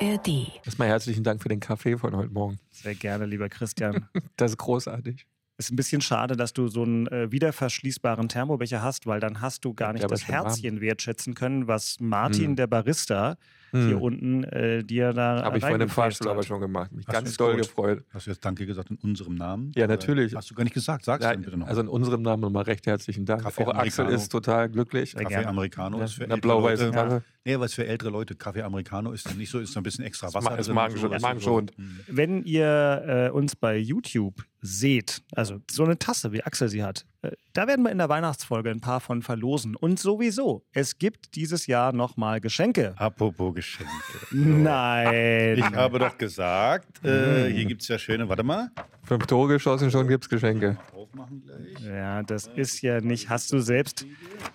ARD. Erstmal herzlichen Dank für den Kaffee von heute Morgen. Sehr gerne, lieber Christian. Das ist großartig. Ist ein bisschen schade, dass du so einen äh, wiederverschließbaren Thermobecher hast, weil dann hast du gar nicht Ja, das schon warm. Herzchen wertschätzen können, was Martin, Hm. der Barista, Hm. hier unten äh, dir da Habe ich vorhin im Fahrstuhl hat. aber schon gemacht. Mich Hast ganz doll gut? gefreut. Hast du jetzt Danke gesagt in unserem Namen? Ja, natürlich. Hast du gar nicht gesagt. Sag's Ja, dann bitte noch. also in unserem Namen nochmal recht herzlichen Dank. Kaffee Auch Axel Americano. ist total glücklich. Sehr Kaffee gerne. Americano Ja, ist für in einer ältere blau-weißen Leute. Nee, was für ältere Leute. Kaffee Americano ist nicht so, ist ein bisschen extra Wasser. ma- ist drin magen- und so, weißt du, magenschonend. so. Mhm. Wenn ihr äh, uns bei YouTube seht, also so eine Tasse, wie Axel sie hat, äh, da werden wir in der Weihnachtsfolge ein paar von verlosen. Und sowieso, es gibt dieses Jahr nochmal Geschenke. Apropos Geschenke. Nein. Ich habe doch gesagt, äh, hier gibt es ja schöne, warte mal. Fünf Tore geschossen, schon gibt's Geschenke. Aufmachen gleich. Ja, das ist ja nicht. Hast du selbst,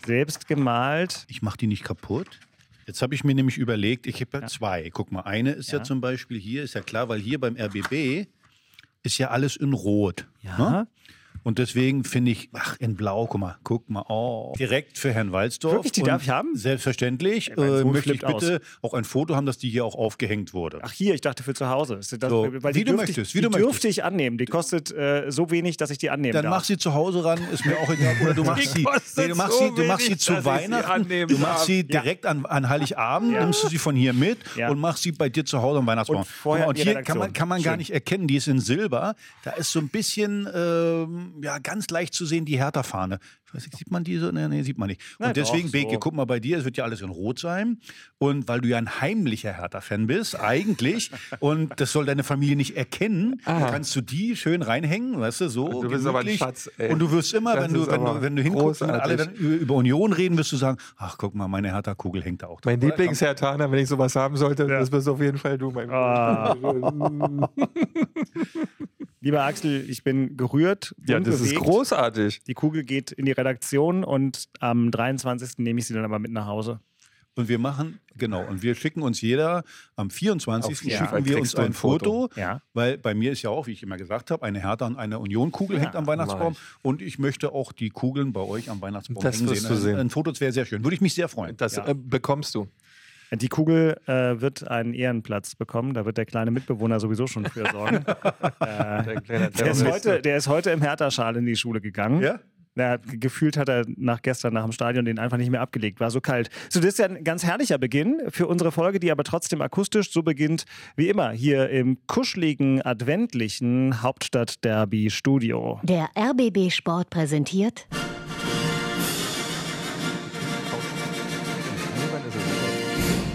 selbst gemalt? Ich mache die nicht kaputt. Jetzt habe ich mir nämlich überlegt, ich habe ja, Ja. zwei. Guck mal, eine ist ja. Ja. zum Beispiel hier, ist ja klar, weil hier beim RBB ist ja alles in Rot. Ja. Ne? Und deswegen finde ich, ach, in Blau, guck mal, guck mal, oh. Direkt für Herrn Walsdorf. Wirklich, die Und darf ich haben? Selbstverständlich. Ja, Äh, möchte ich bitte auch ein Foto haben, dass die hier auch aufgehängt wurde. Ach hier, ich dachte für zu Hause. Das, So, wie du möchtest, ich, wie du die dürfte möchtest. ich annehmen. Die kostet äh, so wenig, dass ich die annehmen Dann darf. mach sie zu Hause ran, ist mir auch egal. Oder du machst sie, nee, du machst so sie, du machst sie wenig, zu sie Weihnachten, annehmen du machst sie Ja. direkt an, an Heiligabend, Ja. nimmst du sie von hier mit Ja. und machst sie bei dir zu Hause am Weihnachtsbaum. Und und hier kann man, kann man gar nicht erkennen, die ist in Silber. Da ist so ein bisschen, ähm, ja, ganz leicht zu sehen, die Hertha-Fahne. Ich weiß nicht, sieht man die so? Nee, nee, sieht man nicht. Und deswegen, doch, Beke, so. guck mal bei dir, es wird ja alles in Rot sein. Und weil du ja ein heimlicher Hertha-Fan bist, eigentlich, und das soll deine Familie nicht erkennen, Aha. kannst du die schön reinhängen, weißt du, so. Du bist aber ein gemütlich. Schatz, ey. Und du wirst immer, wenn du, wenn du, wenn du hinguckst und alle dann großartig. über, Union reden, wirst du sagen, ach guck mal, meine Hertha-Kugel hängt da auch Mein drauf. Lieblingshertaner, wenn ich sowas haben sollte, das bist auf jeden Fall du, mein Ah. Lieber Axel, ich bin gerührt. Ja, das ist unbewegt. großartig. Die Kugel geht in die Redaktion und am 23. nehme ich sie dann aber mit nach Hause. Und wir machen, genau, und wir schicken uns jeder, am 24. Auf schicken Fall wir uns ein ein Foto. Foto, Ja. weil bei mir ist ja auch, wie ich immer gesagt habe, eine Hertha und eine Union-Kugel hängt am Weihnachtsbaum. Und ich möchte auch die Kugeln bei euch am Weihnachtsbaum Das hängen sehen. du sehen. Ein, ein Foto das wäre sehr schön. Würde ich mich sehr freuen. Das Ja. äh, bekommst du. Die Kugel äh, wird einen Ehrenplatz bekommen. Da wird der kleine Mitbewohner sowieso schon für sorgen. Der kleine der, ist heute, der ist heute im Hertha-Schal in die Schule gegangen. Ja? Na, gefühlt hat er nach gestern nach dem Stadion den einfach nicht mehr abgelegt. War so kalt. So, das ist ja ein ganz herrlicher Beginn für unsere Folge, die aber trotzdem akustisch so beginnt wie immer hier im kuscheligen, adventlichen Hauptstadt-Derby-Studio. Der RBB Sport präsentiert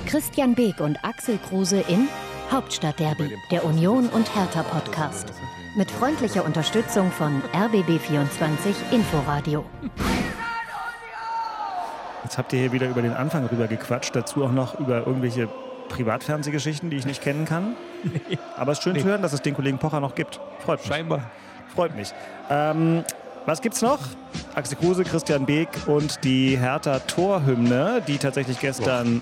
Christian Beek und Axel Kruse in Hauptstadtderby, der Union und Hertha Podcast. Mit freundlicher Unterstützung von RBB24 Inforadio. Jetzt habt ihr hier wieder über den Anfang rüber gequatscht, dazu auch noch über irgendwelche Privatfernsehgeschichten, die ich nicht kennen kann. Aber es ist schön zu hören, dass es den Kollegen Pocher noch gibt. Freut mich. Scheinbar. Freut mich. Ähm, was gibt's noch? Axel Kruse, Christian Beek und die Hertha Torhymne, die tatsächlich gestern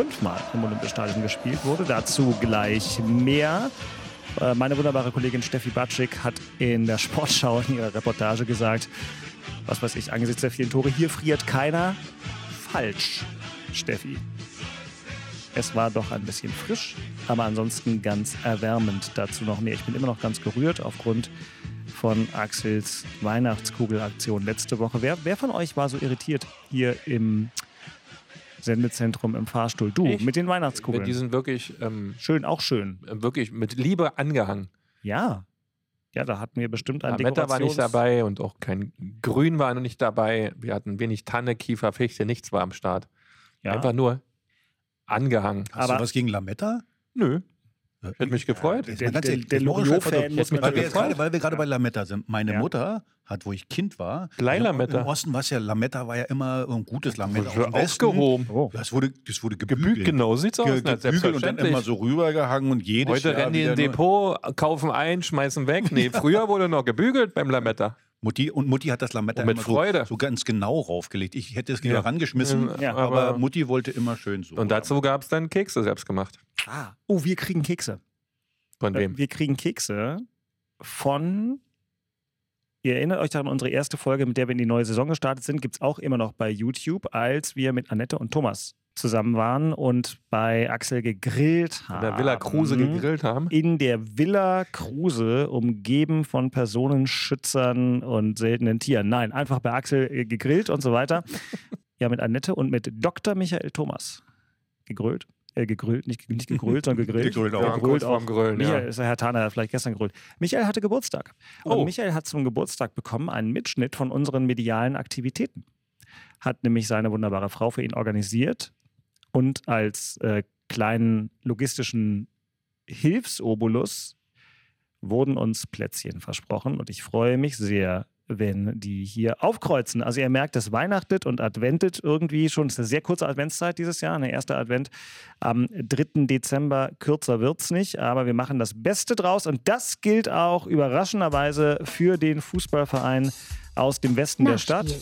fünfmal im Olympiastadion gespielt wurde. Dazu gleich mehr. Äh, Meine wunderbare Kollegin Steffi Batschik hat in der Sportschau in ihrer Reportage gesagt, was weiß ich, angesichts der vielen Tore, hier friert keiner. Falsch, Steffi. Es war doch ein bisschen frisch, aber ansonsten ganz erwärmend. Dazu noch mehr. Ich bin immer noch ganz gerührt aufgrund von Axels Weihnachtskugelaktion letzte Woche. Wer, wer von euch war so irritiert hier im Sendezentrum im Fahrstuhl? Du, Ich. mit den Weihnachtskugeln. Die sind wirklich, ähm, schön, auch schön. wirklich mit Liebe angehangen. Ja. Ja, da hatten wir bestimmt ein Lametta war nicht dabei und auch kein Grün war noch nicht dabei. Wir hatten wenig Tanne, Kiefer, Fichte, nichts war am Start. Ja. Einfach nur angehangen. Hast Aber- du was gegen Lametta? Nö. Ich hätte mich gefreut. Der- der- der Loriot-Fan muss weil wir, gerade, weil wir gerade bei Lametta sind. Meine Ja. Mutter hat, wo ich Kind war, Leihlametta. Im Osten war es ja, Lametta war ja immer ein gutes Lametta. Wurde Aus dem Westen, aufgehoben. Oh. Das wurde, das wurde gebügelt. Gebügelt, genau, sieht's aus. Ge Na, gebügelt und dann immer so rübergehangen und jedes Heute Jahr rennen die in Depot, kaufen ein, schmeißen weg. Nee, früher wurde noch gebügelt beim Lametta. Mutti, und Mutti hat das Lametta mit immer Freude. So, so ganz genau raufgelegt. Ich hätte es lieber Ja. rangeschmissen, Ja, aber, aber- Mutti wollte immer schön so. Und dazu gab es dann Kekse selbst gemacht. Ah. Oh, wir kriegen Kekse. Von wem? Wir kriegen Kekse von. Ihr erinnert euch daran, unsere erste Folge, mit der wir in die neue Saison gestartet sind, gibt es auch immer noch bei YouTube, als wir mit Annette und Thomas zusammen waren und bei Axel gegrillt haben. In der Villa Kruse gegrillt haben? In der Villa Kruse, umgeben von Personenschützern und seltenen Tieren. Nein, einfach bei Axel äh, gegrillt und so weiter. ja, mit Annette und mit Dr. Michael Thomas gegrillt. Äh, gegrillt, nicht, nicht gegrillt, sondern gegrillt. Gegrillt auch. Ja, kurz vorm Grillen, Michael ja. ist Herr Thaner, hat vielleicht gestern gegrillt. Michael hatte Geburtstag. Und Oh. Michael hat zum Geburtstag bekommen einen Mitschnitt von unseren medialen Aktivitäten. Hat nämlich seine wunderbare Frau für ihn organisiert und als äh, kleinen logistischen Hilfsobolus wurden uns Plätzchen versprochen und ich freue mich sehr, wenn die hier aufkreuzen. Also ihr merkt, es weihnachtet und adventet irgendwie schon. Es ist eine sehr kurze Adventszeit dieses Jahr, eine erste Advent am 3. Dezember. Kürzer wird's nicht, aber wir machen das Beste draus und das gilt auch überraschenderweise für den Fußballverein aus dem Westen der Stadt.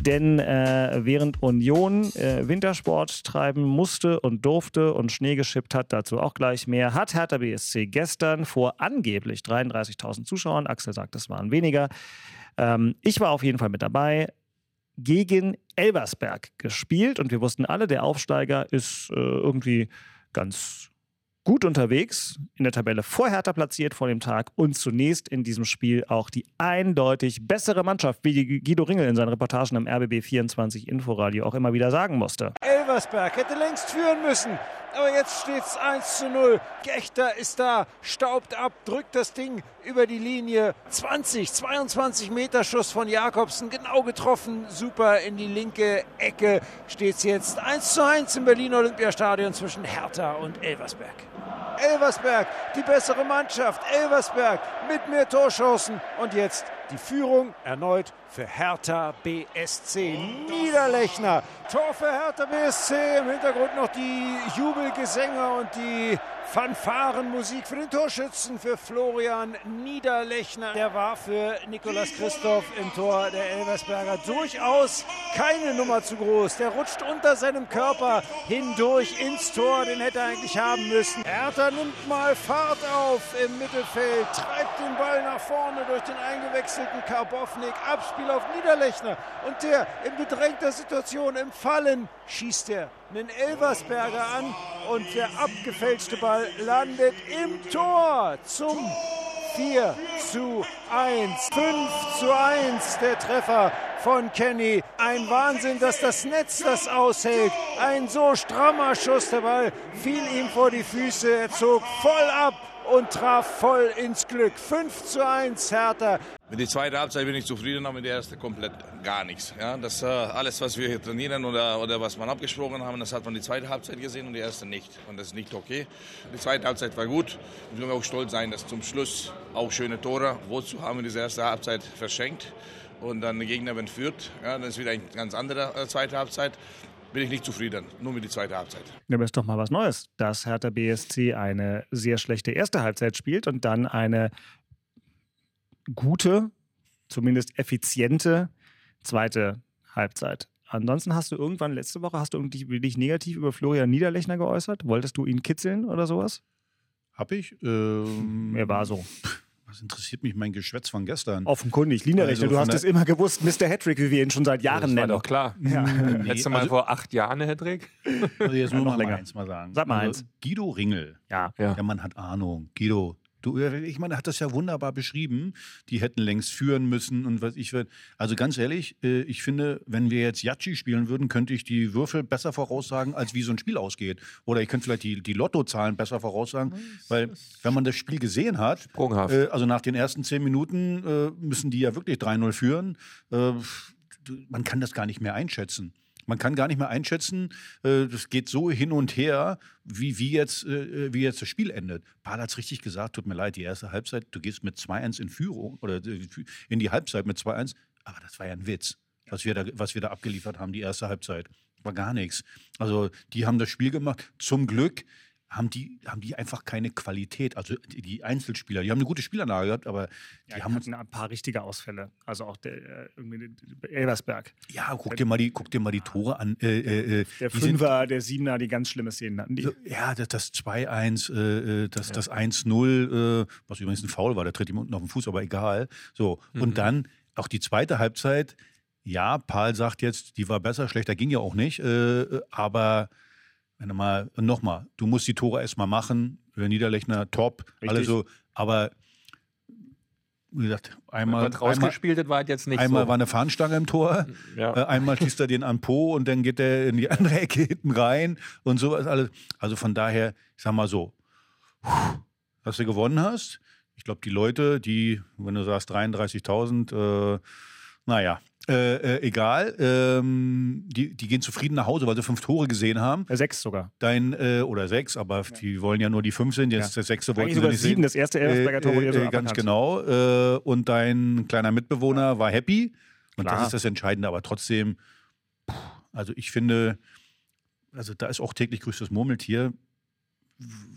Denn äh, während Union äh, Wintersport treiben musste und durfte und Schnee geschippt hat, dazu auch gleich mehr, hat Hertha BSC gestern vor angeblich 33.000 Zuschauern, Axel sagt, es waren weniger, ähm, ich war auf jeden Fall mit dabei, gegen Elversberg gespielt. Und wir wussten alle, der Aufsteiger ist äh, irgendwie ganz gut unterwegs, in der Tabelle vor Hertha platziert vor dem Tag und zunächst in diesem Spiel auch die eindeutig bessere Mannschaft, wie Guido Ringel in seinen Reportagen im RBB 24 Inforadio auch immer wieder sagen musste. Elversberg hätte längst führen müssen. Aber jetzt steht es 1 zu 0. Gechter ist da, staubt ab, drückt das Ding über die Linie. 20, 22 Meter Schuss von Jakobsen, genau getroffen. Super in die linke Ecke steht es jetzt 1 zu 1 im Berliner Olympiastadion zwischen Hertha und Elversberg. Elversberg, die bessere Mannschaft. Elversberg mit mehr Torchancen. Und jetzt die Führung erneut für Hertha BSC. Niederlechner, Tor für Hertha BSC. Im Hintergrund noch die Jubelgesänge und die Fanfarenmusik für den Torschützen, für Florian Niederlechner. Der war für Nikolas Christoph im Tor der Elversberger durchaus keine Nummer zu groß. Der rutscht unter seinem Körper hindurch ins Tor. Den hätte er eigentlich haben müssen. Hertha nimmt mal Fahrt auf im Mittelfeld, treibt den Ball nach vorne durch den eingewechselten Karbovnik. Abspiel auf Niederlechner. Und der in bedrängter Situation im Fallen schießt er einen Elversberger an und der abgefälschte Ball landet im Tor zum 4 zu 1. 5 zu 1 der Treffer von Kenny. Ein Wahnsinn, dass das Netz das aushält. Ein so strammer Schuss. Der Ball fiel ihm vor die Füße. Er zog voll ab und traf voll ins Glück. 5 zu 1 Hertha. Mit der zweiten Halbzeit bin ich zufrieden, aber mit der ersten komplett gar nichts. Ja, das äh, alles, was wir hier trainieren oder, oder was man abgesprochen haben, das hat man die zweite Halbzeit gesehen und die erste nicht. Und das ist nicht okay. Die zweite Halbzeit war gut. Ich will auch stolz sein, dass zum Schluss auch schöne Tore. Wozu haben wir diese erste Halbzeit verschenkt? Und dann der Gegner entführt. Ja, dann ist wieder eine ganz andere äh, zweite Halbzeit. Bin ich nicht zufrieden, nur mit der zweiten Halbzeit. Ja, aber ist doch mal was Neues, dass Hertha BSC eine sehr schlechte erste Halbzeit spielt und dann eine gute, zumindest effiziente zweite Halbzeit. Ansonsten hast du irgendwann letzte Woche hast du dich, dich negativ über Florian Niederlechner geäußert. Wolltest du ihn kitzeln oder sowas? Hab ich? Ähm, Er war so. Was interessiert mich mein Geschwätz von gestern? Offenkundig. Niederlechner, Also du hast es immer gewusst. Mr. Hattrick, wie wir ihn schon seit Jahren das war nennen. doch klar. Ja. Nee, Letztes Mal also- vor acht Jahren, Hedrick. Also jetzt Ja, nur noch noch länger. mal eins mal sagen. Sag mal also eins. Guido Ringel. Ja. Ja. Der Mann hat Ahnung. Guido, du, ich meine, er hat das ja wunderbar beschrieben. Die hätten längst führen müssen und was ich will. Also ganz ehrlich, äh, ich finde, wenn wir jetzt Yachi spielen würden, könnte ich die Würfel besser voraussagen, als wie so ein Spiel ausgeht. Oder ich könnte vielleicht die, die Lottozahlen besser voraussagen, weil wenn man das Spiel gesehen hat, Sprunghaft. äh, also nach den ersten zehn Minuten äh, müssen die ja wirklich 3-0 führen. Äh, man kann das gar nicht mehr einschätzen. Man kann gar nicht mehr einschätzen, äh, das geht so hin und her, wie, wie, jetzt, äh, wie jetzt das Spiel endet. Paul hat es richtig gesagt, tut mir leid, die erste Halbzeit, du gehst mit 2-1 in Führung oder äh, in die Halbzeit mit 2-1, aber das war ja ein Witz, was wir, da, was wir da abgeliefert haben, die erste Halbzeit. War gar nichts. Also die haben das Spiel gemacht. Zum Glück haben die, haben die einfach keine Qualität. Also die, die Einzelspieler, die haben eine gute Spielanlage gehabt, aber die Ja, die haben hatten ein paar richtige Ausfälle. Also auch der äh, irgendwie Elversberg. ja, guck dir mal die, guck dir mal die Tore an. Äh, äh, äh, Der die sind- Fünfer, der Siebener, die ganz schlimme Szenen hatten. Die. Ja, das, das 2-1, äh, äh, das, das 1-0, äh, was übrigens ein Foul war, der tritt ihm unten auf den Fuß, aber egal. So, Mhm. und dann auch die zweite Halbzeit, ja, Paul sagt jetzt, die war besser, schlechter ging ja auch nicht. Äh, aber wenn du mal, nochmal, du musst die Tore erstmal machen. Niederlechner top, Richtig. alle so. Aber wie gesagt, einmal, Was einmal, rausgespielt hat, war halt jetzt nicht einmal so. war eine Fahnenstange im Tor, Ja. äh, einmal schießt er den an Po und dann geht er in die andere Ecke hinten rein und sowas alles. Also von daher, ich sag mal so, dass du gewonnen hast. Ich glaube, die Leute, die, wenn du sagst 33.000, äh, naja, äh, äh, egal, ähm, die, die gehen zufrieden nach Hause, weil sie fünf Tore gesehen haben. Äh, Sechs sogar. Dein, äh, oder sechs, aber die wollen ja nur die fünf sind. Jetzt Ja. das sechste Eigentlich wollten sie sogar nicht sieben. sehen. Das erste Elversberger Tor wurde Äh, ja so äh, ganz genau. Äh, und dein kleiner Mitbewohner war happy. Und Klar. das ist das Entscheidende. Aber trotzdem, also ich finde, also da ist auch täglich grüßtes Murmeltier.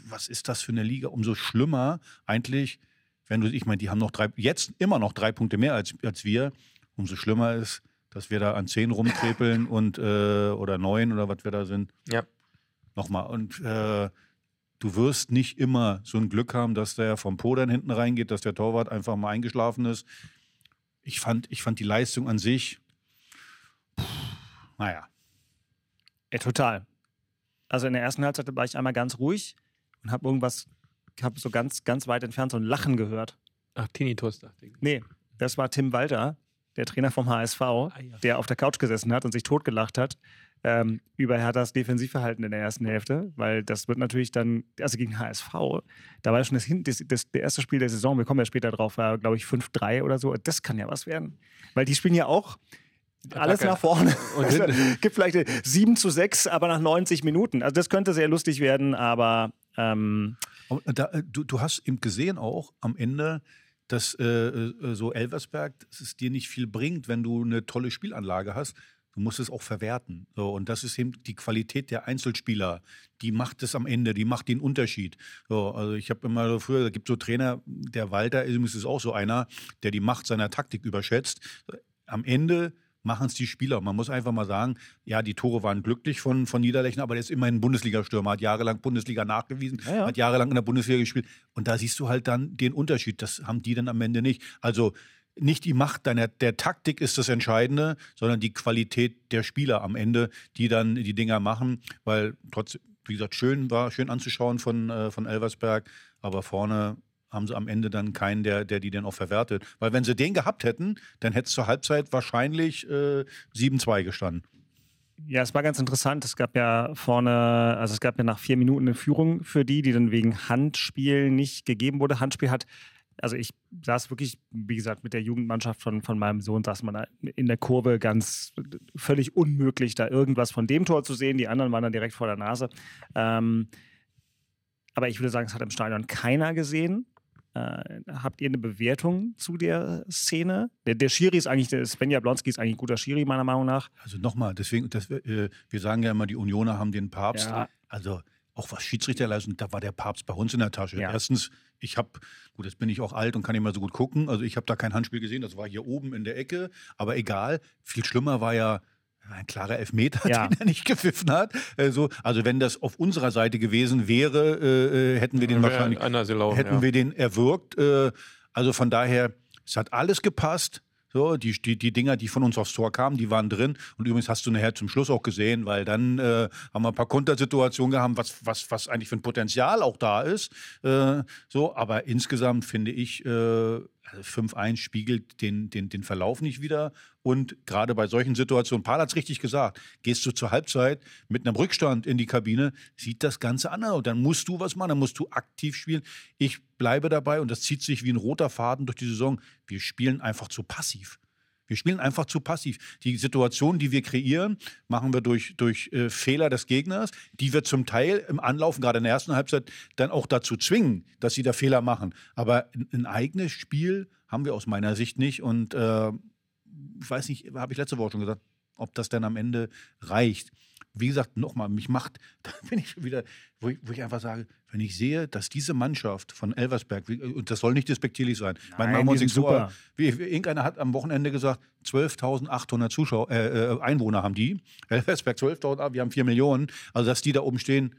Was ist das für eine Liga? Umso schlimmer eigentlich, wenn du, ich meine, die haben noch drei, jetzt immer noch drei Punkte mehr als, als wir. Umso schlimmer ist, dass wir da an zehn rumtrepeln und äh, oder neun oder was wir da sind. Ja. Nochmal. Und äh, du wirst nicht immer so ein Glück haben, dass der vom Po dann hinten reingeht, dass der Torwart einfach mal eingeschlafen ist. Ich fand, ich fand die Leistung an sich, pff, naja. Ja, total. Also in der ersten Halbzeit war ich einmal ganz ruhig und habe irgendwas, habe so ganz, ganz weit entfernt so ein Lachen gehört. Ach, Tinnitus dachte ich. Nee, das war Tim Walter, der Trainer vom HSV, ja. der auf der Couch gesessen hat und sich totgelacht hat ähm, über Herthas Defensivverhalten in der ersten Hälfte, weil das wird natürlich dann, also gegen HSV, da war ja schon das, das, das, der erste Spiel der Saison, wir kommen ja später drauf, war glaube ich 5-3 oder so, das kann ja was werden. Weil die spielen ja auch alles Attacke. nach vorne. Und Also, gibt vielleicht 7 zu 6, aber nach 90 Minuten. Also das könnte sehr lustig werden, aber ähm, Da, äh, du, du hast eben gesehen auch am Ende, dass äh, äh, so Elversberg, dass es dir nicht viel bringt, wenn du eine tolle Spielanlage hast. Du musst es auch verwerten. So, und das ist eben die Qualität der Einzelspieler. Die macht es am Ende, die macht den Unterschied. So, also ich habe immer früher, da gibt so Trainer, der Walter ist ist auch so einer, der die Macht seiner Taktik überschätzt. Am Ende machen es die Spieler. Man muss einfach mal sagen, ja, die Tore waren glücklich von, von Niederlechner, aber der ist immerhin Bundesliga-Stürmer, hat jahrelang Bundesliga nachgewiesen, Ja, ja. hat jahrelang in der Bundesliga gespielt. Und da siehst du halt dann den Unterschied. Das haben die dann am Ende nicht. Also nicht die Macht deiner, der Taktik ist das Entscheidende, sondern die Qualität der Spieler am Ende, die dann die Dinger machen, weil trotzdem, wie gesagt, schön war, schön anzuschauen von, äh, von Elversberg, aber vorne haben sie am Ende dann keinen, der, der die dann auch verwertet. Weil wenn sie den gehabt hätten, dann hätte es zur Halbzeit wahrscheinlich äh, 7-2 gestanden. Ja, es war ganz interessant. Es gab ja vorne, also es gab ja nach vier Minuten eine Führung für die, die dann wegen Handspiel nicht gegeben wurde. Handspiel hat, also ich saß wirklich, wie gesagt, mit der Jugendmannschaft von, von meinem Sohn, saß man in der Kurve ganz völlig unmöglich, da irgendwas von dem Tor zu sehen. Die anderen waren dann direkt vor der Nase. Ähm, aber ich würde sagen, es hat im Stadion keiner gesehen. Äh, habt ihr eine Bewertung zu der Szene? Der, der Schiri ist eigentlich, der Sven Jablonski ist eigentlich ein guter Schiri, meiner Meinung nach. Also nochmal, deswegen, das, äh, wir sagen ja immer, die Unioner haben den Papst. Ja. Also auch was Schiedsrichterleistung, da war der Papst bei uns in der Tasche. Ja. Erstens, ich habe, gut, jetzt bin ich auch alt und kann nicht mehr so gut gucken. Also ich habe da kein Handspiel gesehen, das war hier oben in der Ecke. Aber egal, viel schlimmer war ja ein klarer Elfmeter, Ja. den er nicht gepfiffen hat. Also, also wenn das auf unserer Seite gewesen wäre, äh, äh, hätten wir den wahrscheinlich gelaufen, hätten ja. wir den erwürgt. Äh, also von daher, es hat alles gepasst. So, die, die, die Dinger, die von uns aufs Tor kamen, die waren drin. Und übrigens hast du nachher zum Schluss auch gesehen, weil dann äh, haben wir ein paar Kontersituationen gehabt, was, was, was eigentlich für ein Potenzial auch da ist. Äh, so, aber insgesamt finde ich, äh, also 5-1 spiegelt den, den, den Verlauf nicht wieder. Und gerade bei solchen Situationen, Paul hat es richtig gesagt, gehst du zur Halbzeit mit einem Rückstand in die Kabine, sieht das Ganze anders aus. Dann musst du was machen, dann musst du aktiv spielen. Ich bleibe dabei und das zieht sich wie ein roter Faden durch die Saison. Wir spielen einfach zu passiv. Wir spielen einfach zu passiv. Die Situation, die wir kreieren, machen wir durch, durch äh, Fehler des Gegners, die wir zum Teil im Anlaufen, gerade in der ersten Halbzeit, dann auch dazu zwingen, dass sie da Fehler machen. Aber ein, eigenes Spiel haben wir aus meiner Sicht nicht. Und äh, ich weiß nicht, habe ich letzte Woche schon gesagt, ob das dann am Ende reicht. Wie gesagt, nochmal, mich macht, da bin ich schon wieder, wo ich, wo ich einfach sage, wenn ich sehe, dass diese Mannschaft von Elversberg, wie- und das soll nicht despektierlich sein, Nein, sind vor, super. wie, irgendeiner hat am Wochenende gesagt, 12.800 Zuschauer, äh, äh, Einwohner haben die. Elversberg 12.000, ah, wir haben 4 Millionen. Also, dass die da oben stehen,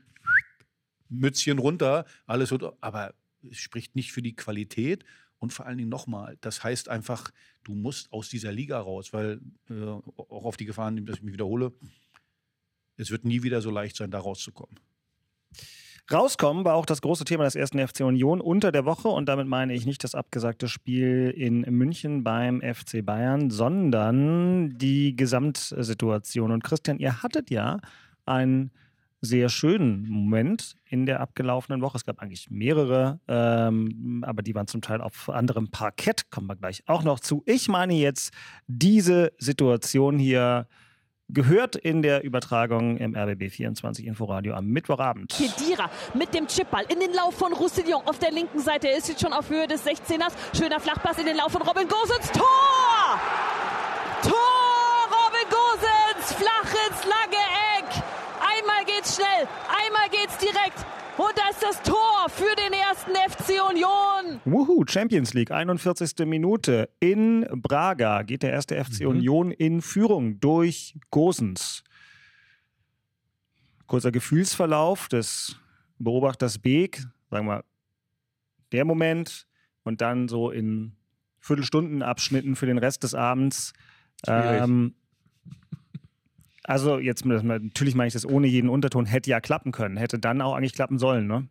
Mützchen runter, alles aber es spricht nicht für die Qualität. Und vor allen Dingen nochmal, das heißt einfach, du musst aus dieser Liga raus, weil äh, auch auf die Gefahren, dass ich mich wiederhole, es wird nie wieder so leicht sein, da rauszukommen. Rauskommen war auch das große Thema des ersten FC Union unter der Woche und damit meine ich nicht das abgesagte Spiel in München beim FC Bayern, sondern die Gesamtsituation. Und Christian, ihr hattet ja einen sehr schönen Moment in der abgelaufenen Woche. Es gab eigentlich mehrere, ähm, aber die waren zum Teil auf anderem Parkett, kommen wir gleich auch noch zu. Ich meine jetzt diese Situation hier gehört in der Übertragung im RBB 24 Inforadio am Mittwochabend. Kedira mit dem Chipball in den Lauf von Roussillon auf der linken Seite. Er ist jetzt schon auf Höhe des 16ers. Schöner Flachpass in den Lauf von Robin Gosens. Tor! Tor! Robin Gosens! Flach ins lange Eck. Einmal geht's schnell, einmal geht's direkt. Und da ist das Tor für den ersten FC Union. Wuhu, Champions League, 41. Minute. In Braga geht der erste FC mhm. Union in Führung durch Gosens. Kurzer Gefühlsverlauf des Beobachters Beek, sagen wir, der Moment und dann so in Viertelstundenabschnitten für den Rest des Abends. Ähm, also jetzt natürlich meine ich das ohne jeden Unterton, hätte ja klappen können, hätte dann auch eigentlich klappen sollen, ne?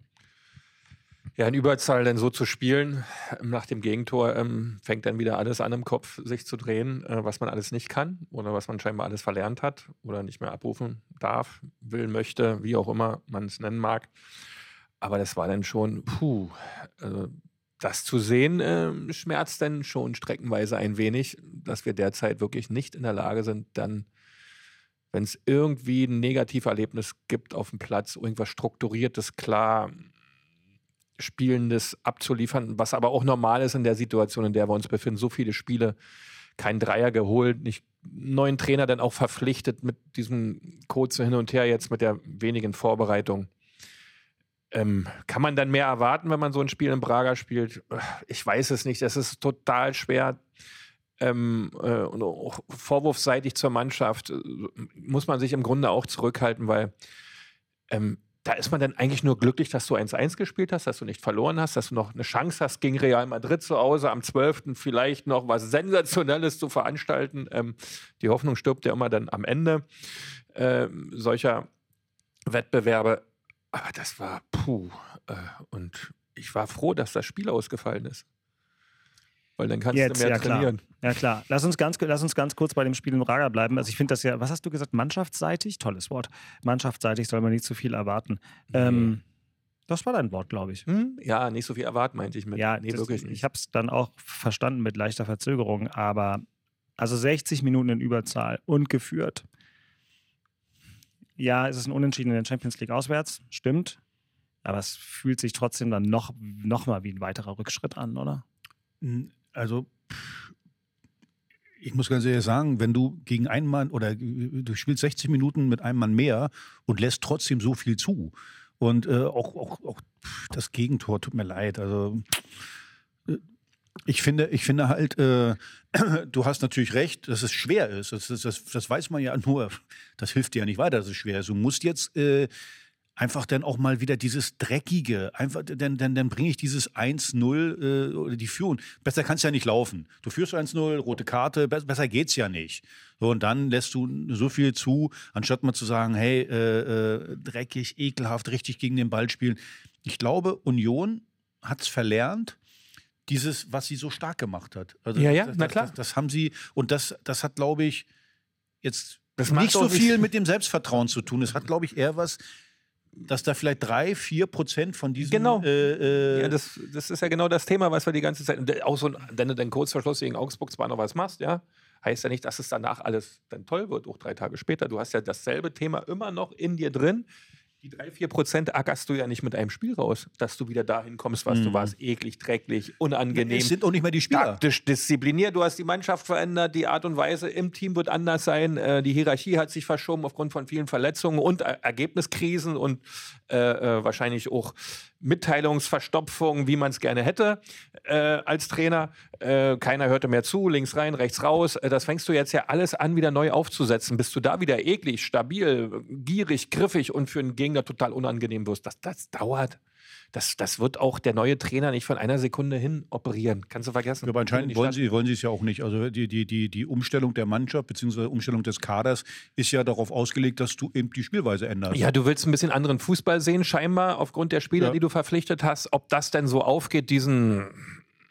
Ja, in Überzahl dann so zu spielen, nach dem Gegentor ähm, fängt dann wieder alles an im Kopf, sich zu drehen, äh, was man alles nicht kann oder was man scheinbar alles verlernt hat oder nicht mehr abrufen darf, will, möchte, wie auch immer man es nennen mag. Aber das war dann schon, puh, also das zu sehen, äh, schmerzt dann schon streckenweise ein wenig, dass wir derzeit wirklich nicht in der Lage sind, dann wenn es irgendwie ein Negativerlebnis gibt auf dem Platz, irgendwas Strukturiertes, klar Spielendes abzuliefern, was aber auch normal ist in der Situation, in der wir uns befinden. So viele Spiele, kein Dreier geholt, nicht neuen Trainer dann auch verpflichtet mit diesem kurzen Hin und Her jetzt mit der wenigen Vorbereitung. Ähm, kann man dann mehr erwarten, wenn man so ein Spiel in Braga spielt? Ich weiß es nicht. Es ist total schwer ähm, äh, und auch vorwurfseitig zur Mannschaft äh, muss man sich im Grunde auch zurückhalten, weil ähm, da ist man dann eigentlich nur glücklich, dass du 1-1 gespielt hast, dass du nicht verloren hast, dass du noch eine Chance hast, gegen Real Madrid zu Hause am 12. vielleicht noch was Sensationelles zu veranstalten. Ähm, die Hoffnung stirbt ja immer dann am Ende äh, solcher Wettbewerbe. Aber das war puh. Äh, und ich war froh, dass das Spiel ausgefallen ist. Weil dann kannst Jetzt, du mehr ja, trainieren. Klar. Ja, klar. Lass uns, ganz, lass uns ganz kurz bei dem Spiel in Braga bleiben. Also, ich finde das ja, was hast du gesagt? Mannschaftsseitig? Tolles Wort. Mannschaftsseitig soll man nicht zu viel erwarten. Nee. Ähm, das war dein Wort, glaube ich. Hm? Ja, nicht so viel erwarten, meinte ich mit. Ja, nee, das, wirklich nicht. Ich habe es dann auch verstanden mit leichter Verzögerung, aber also 60 Minuten in Überzahl und geführt. Ja, es ist ein Unentschieden in der Champions League auswärts, stimmt. Aber es fühlt sich trotzdem dann noch, noch mal wie ein weiterer Rückschritt an, oder? Also ich muss ganz ehrlich sagen, wenn du gegen einen Mann oder du spielst 60 Minuten mit einem Mann mehr und lässt trotzdem so viel zu. Und äh, auch, auch, auch das Gegentor tut mir leid. Also ich finde, ich finde halt, äh, du hast natürlich recht, dass es schwer ist. Das, das, das, das, weiß man ja nur. Das hilft dir ja nicht weiter, dass es schwer ist. Du musst jetzt äh, einfach dann auch mal wieder dieses Dreckige, einfach, dann, dann, dann bringe ich dieses 1-0 äh, oder die Führung. Besser kann es ja nicht laufen. Du führst 1-0, rote Karte, be besser geht's ja nicht. So, und dann lässt du so viel zu, anstatt mal zu sagen, hey, äh, äh, dreckig, ekelhaft, richtig gegen den Ball spielen. Ich glaube, Union hat's verlernt, dieses, was sie so stark gemacht hat. Also ja, ja, das, na klar. Das, das, das, haben sie, und das, das hat, glaube ich, jetzt nicht so viel mit dem Selbstvertrauen zu tun. Es hat, glaube ich, eher was dass da vielleicht drei, vier Prozent von diesen. Genau. Äh, äh ja, das, das ist ja genau das Thema, was wir die ganze Zeit. Auch so, wenn du den Kurzverschluss gegen Augsburg zwar noch was machst, ja, heißt ja nicht, dass es danach alles dann toll wird, auch drei Tage später. Du hast ja dasselbe Thema immer noch in dir drin die drei, vier Prozent ackerst du ja nicht mit einem Spiel raus, dass du wieder dahin kommst, was mhm. du warst. Eklig, dreckig, unangenehm. Es sind auch nicht mehr die Spieler. Taktisch diszipliniert. Du hast die Mannschaft verändert. Die Art und Weise im Team wird anders sein. Äh, die Hierarchie hat sich verschoben aufgrund von vielen Verletzungen und Ergebniskrisen und äh, äh, wahrscheinlich auch Mitteilungsverstopfung, wie man es gerne hätte äh, als Trainer. Äh, keiner hörte mehr zu, links rein, rechts raus. Äh, das fängst du jetzt ja alles an, wieder neu aufzusetzen. Bist du da wieder eklig, stabil, gierig, griffig und für einen Gegner total unangenehm wirst. Das, das dauert. Das, das wird auch der neue Trainer nicht von einer Sekunde hin operieren. Kannst du vergessen. Ja, aber anscheinend wollen sie, wollen sie es ja auch nicht. Also die, die, die, die Umstellung der Mannschaft bzw. Umstellung des Kaders ist ja darauf ausgelegt, dass du eben die Spielweise änderst. Ja, du willst ein bisschen anderen Fußball sehen, scheinbar, aufgrund der Spieler, Ja. die du verpflichtet hast. Ob das denn so aufgeht, diesen,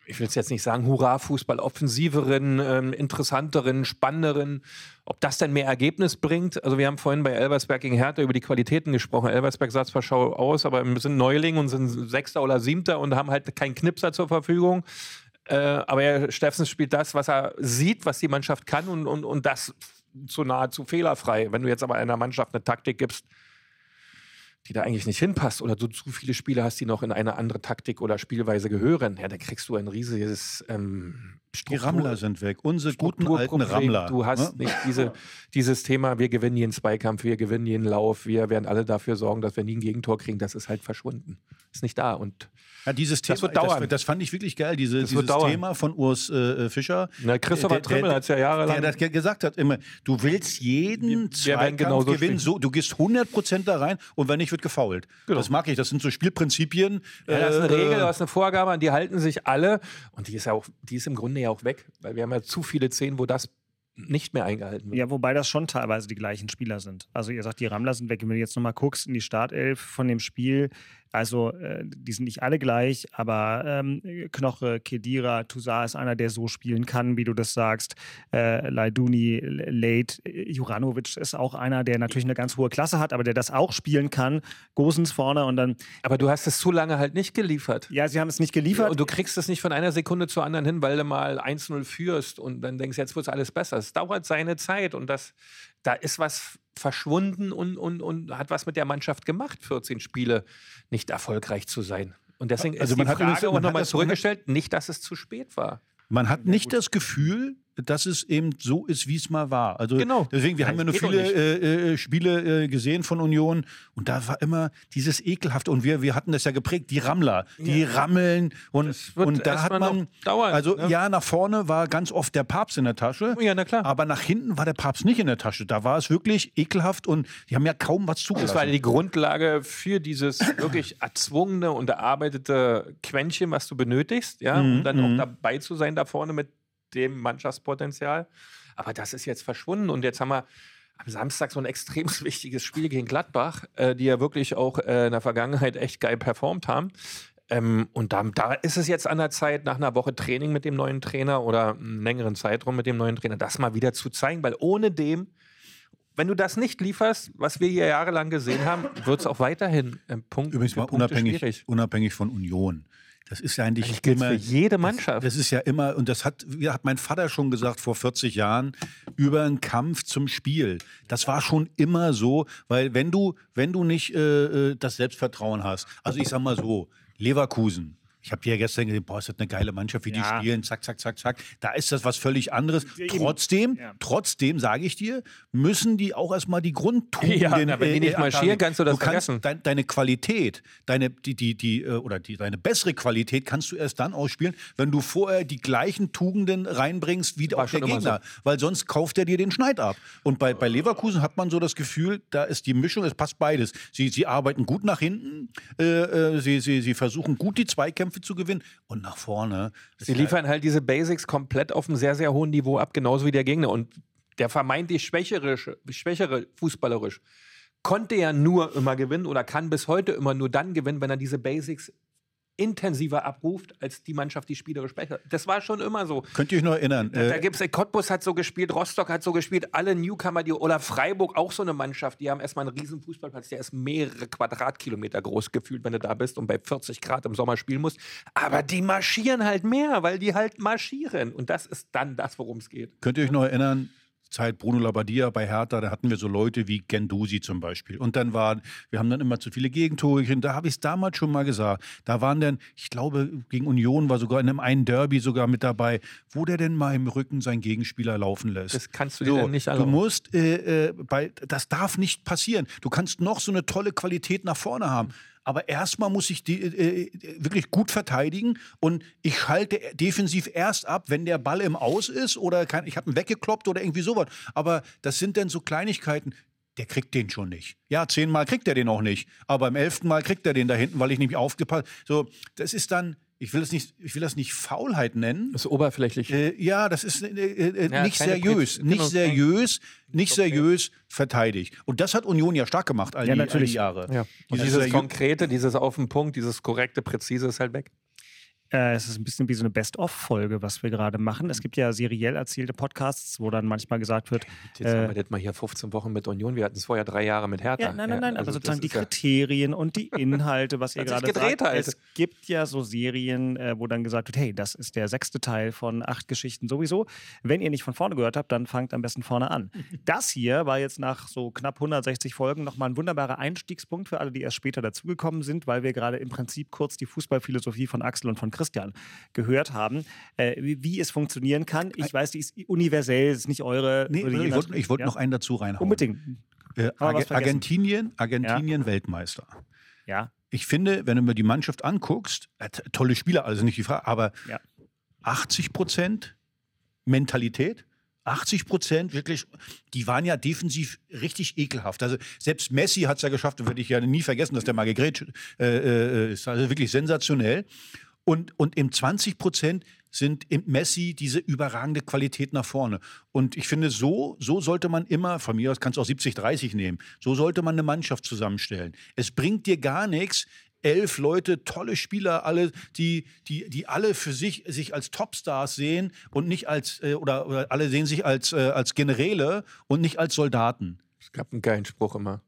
ich will es jetzt nicht sagen, Hurra-Fußball, offensiveren, ähm, interessanteren, spannenderen, ob das denn mehr Ergebnis bringt. Also wir haben vorhin bei Elversberg gegen Hertha über die Qualitäten gesprochen. Elversberg sah zwar schau aus, aber wir sind Neuling und sind Sechster oder Siebter und haben halt keinen Knipser zur Verfügung. Äh, aber Steffens spielt das, was er sieht, was die Mannschaft kann und, und, und das zu nahezu fehlerfrei. Wenn du jetzt aber einer Mannschaft eine Taktik gibst, die da eigentlich nicht hinpasst oder du zu viele Spieler hast, die noch in eine andere Taktik oder Spielweise gehören, ja, dann kriegst du ein riesiges ähm, Die Struktur- Rammler sind weg. Unsere guten alten. Rammler. Du hast ne? nicht diese, dieses Thema, wir gewinnen jeden Zweikampf, wir gewinnen jeden Lauf, wir werden alle dafür sorgen, dass wir nie ein Gegentor kriegen. Das ist halt verschwunden. Ist nicht da. Und Ja, dieses Das Thema, wird dauern. Das, das fand ich wirklich geil, diese, Das dieses dauern. Thema von Urs äh, Fischer. na, Christopher Trimmel hat es ja jahrelang. Der das ge- gesagt hat immer, du willst jeden Zweikampf genauso gewinnen, spielen. so, du gehst 100% da rein und wenn nicht, wird gefoult. Das mag ich, das sind so Spielprinzipien. Ja, das ist eine äh, Regel, das ist eine Vorgabe, an die halten sich alle. Und die ist ja auch, die ist im Grunde ja auch weg, weil wir haben ja zu viele Szenen, wo das nicht mehr eingehalten wird. Ja, wobei das schon teilweise die gleichen Spieler sind. Also ihr sagt, die Rammler sind weg. Wenn du jetzt nochmal guckst in die Startelf von dem Spiel, also äh, die sind nicht alle gleich, aber ähm, Knoche, Kedira, Toussaint ist einer, der so spielen kann, wie du das sagst. Äh, Laiduni, Late, Juranovic ist auch einer, der natürlich eine ganz hohe Klasse hat, aber der das auch spielen kann. Gosens vorne und dann, Aber du hast es zu lange halt nicht geliefert. ja, sie haben es nicht geliefert. Und du kriegst es nicht von einer Sekunde zur anderen hin, weil du mal 1-0 führst und dann denkst, jetzt wird alles besser. Es dauert seine Zeit und das, da ist was verschwunden und, und, und hat was mit der Mannschaft gemacht, 14 Spiele nicht erfolgreich zu sein. Und deswegen Also ist die hat übrigens- Frage auch nochmal zurückgestellt, nicht, dass es zu spät war. Man hat nicht das Gefühl, dass es eben so ist, wie es mal war. Also Genau. deswegen, wir haben ja nur viele äh, äh, Spiele äh, gesehen von Union und da war immer dieses ekelhafte und wir, wir hatten das ja geprägt, die Rammler, die rammeln und, und da hat man, dauern, also ne? ja, nach vorne war ganz oft der Papst in der Tasche. Oh ja, na klar. Aber nach hinten war der Papst nicht in der Tasche. Da war es wirklich ekelhaft und die haben ja kaum was Das zugelassen. war die Grundlage für dieses wirklich erzwungene und erarbeitete Quäntchen, was du benötigst, ja, um dann auch dabei zu sein da vorne mit dem Mannschaftspotenzial. Aber das ist jetzt verschwunden und jetzt haben wir am Samstag so ein extrem wichtiges Spiel gegen Gladbach, äh, die ja wirklich auch äh, in der Vergangenheit echt geil performt haben. Ähm, und da, da ist es jetzt an der Zeit, nach einer Woche Training mit dem neuen Trainer oder einem längeren Zeitraum mit dem neuen Trainer, das mal wieder zu zeigen, weil ohne dem wenn du das nicht lieferst, was wir hier jahrelang gesehen haben, wird es auch weiterhin im Punkt Übrigens mal unabhängig, schwierig. unabhängig von Union. Das ist ja eigentlich Eigentlich immer für jede Mannschaft. Das ist ja immer, und das hat, wie hat mein Vater schon gesagt vor 40 Jahren, über einen Kampf zum Spiel. Das war schon immer so, weil wenn du, wenn du nicht äh, äh, das Selbstvertrauen hast, also ich sag mal so, Leverkusen. Ich habe dir ja gestern gesehen, boah, ist das eine geile Mannschaft, wie die Ja. spielen, zack, zack, zack, zack. Da ist das was völlig anderes. Eben. Trotzdem, Ja. trotzdem sage ich dir, müssen die auch erstmal die Grundtugenden. Ja, wenn die nicht äh, marschieren, kannst du das du kannst vergessen. dein, deine Qualität, deine, die, die, die, äh, oder die, deine bessere Qualität kannst du erst dann ausspielen, wenn du vorher die gleichen Tugenden reinbringst wie War auch der Gegner. Weil sonst kauft er dir den Schneid ab. Und bei, bei Leverkusen hat man so das Gefühl, da ist die Mischung, es passt beides. Sie, sie arbeiten gut nach hinten, äh, äh, sie, sie, sie versuchen gut die Zweikämpfe zu gewinnen und nach vorne. Sie liefern halt diese Basics komplett auf einem sehr, sehr hohen Niveau ab, genauso wie der Gegner. Und der vermeintlich schwächere, schwächere fußballerisch konnte ja nur immer gewinnen oder kann bis heute immer nur dann gewinnen, wenn er diese Basics intensiver abruft als die Mannschaft, die spielerisch besser. Das war schon immer so. Könnt ihr euch noch erinnern? Da Äh, gibt's, Cottbus hat so gespielt, Rostock hat so gespielt, alle Newcomer, die, oder Freiburg auch so eine Mannschaft, die haben erstmal einen riesen Fußballplatz, der ist mehrere Quadratkilometer groß gefühlt, wenn du da bist und bei 40 Grad im Sommer spielen musst. Aber die marschieren halt mehr, weil die halt marschieren. Und das ist dann das, worum es geht. Könnt ihr euch noch erinnern? Zeit Bruno Labbadia bei Hertha, da hatten wir so Leute wie Gendusi zum Beispiel. Und dann waren, wir haben dann immer zu viele Gegentore gekriegt. Da habe ich es damals schon mal gesagt. Da waren dann, ich glaube, gegen Union war sogar in einem einen Derby sogar mit dabei, wo der denn mal im Rücken seinen Gegenspieler laufen lässt. Das kannst du dir so, dann nicht Du erlauben. musst, äh, äh, bei, das darf nicht passieren. Du kannst noch so eine tolle Qualität nach vorne haben. Aber erstmal muss ich die äh, wirklich gut verteidigen und ich schalte defensiv erst ab, wenn der Ball im Aus ist oder kann, ich habe ihn weggekloppt oder irgendwie sowas. Aber das sind dann so Kleinigkeiten. der kriegt den schon nicht. Ja, zehnmal kriegt er den auch nicht. Aber beim elften Mal kriegt er den da hinten, weil ich nicht aufgepasst So, das ist dann, ich will das nicht, ich will das nicht Faulheit nennen. Das ist oberflächlich. Äh, ja, das ist äh, äh, Ja, nicht seriös, nicht genau, seriös, nicht seriös verteidigt. Und das hat Union ja stark gemacht all, Ja, die, all natürlich. die Jahre. ja. Und Dieses Konkrete, dieses auf den Punkt, dieses korrekte, präzise ist halt weg. Äh, es ist ein bisschen wie so eine Best-of-Folge, was wir gerade machen. Es gibt ja seriell erzählte Podcasts, wo dann manchmal gesagt wird, Jetzt haben äh, wir das mal hier 15 Wochen mit Union. Wir hatten es vorher drei Jahre mit Hertha. Ja, nein, nein, nein, also aber sozusagen die ist ja- Kriterien und die Inhalte, was ihr gerade gedreht sagt. halt. Es gibt ja so Serien, äh, wo dann gesagt wird, hey, das ist der sechste Teil von acht Geschichten sowieso. Wenn ihr nicht von vorne gehört habt, dann fangt am besten vorne an. Das hier war jetzt nach so knapp 160 Folgen nochmal ein wunderbarer Einstiegspunkt für alle, die erst später dazugekommen sind, weil wir gerade im Prinzip kurz die Fußballphilosophie von Axel und von Christian gehört haben, äh, wie, wie es funktionieren kann. Ich weiß, die ist universell, ist nicht eure. Nee, ich wollte wollt ja? noch einen dazu reinhauen. Unbedingt. Äh? Argentinien, Argentinien Weltmeister. Ja. Ich finde, wenn du mir die Mannschaft anguckst, äh, tolle Spieler, also nicht die Frage, aber Ja. 80 Prozent Mentalität, 80 Prozent wirklich, die waren ja defensiv richtig ekelhaft. Also selbst Messi hat es ja geschafft, würde ich ja nie vergessen, dass der mal gegrätscht äh, äh, ist. Also wirklich sensationell. Und, und im 20 Prozent sind im Messi diese überragende Qualität nach vorne. Und ich finde, so, so sollte man immer, von mir aus kannst du auch 70-30 nehmen, so sollte man eine Mannschaft zusammenstellen. Es bringt dir gar nichts, elf Leute, tolle Spieler, alle, die, die, die alle für sich, sich als Topstars sehen und nicht als, äh, oder, oder alle sehen sich als, äh, als Generäle und nicht als Soldaten. Es gab einen geilen Spruch immer.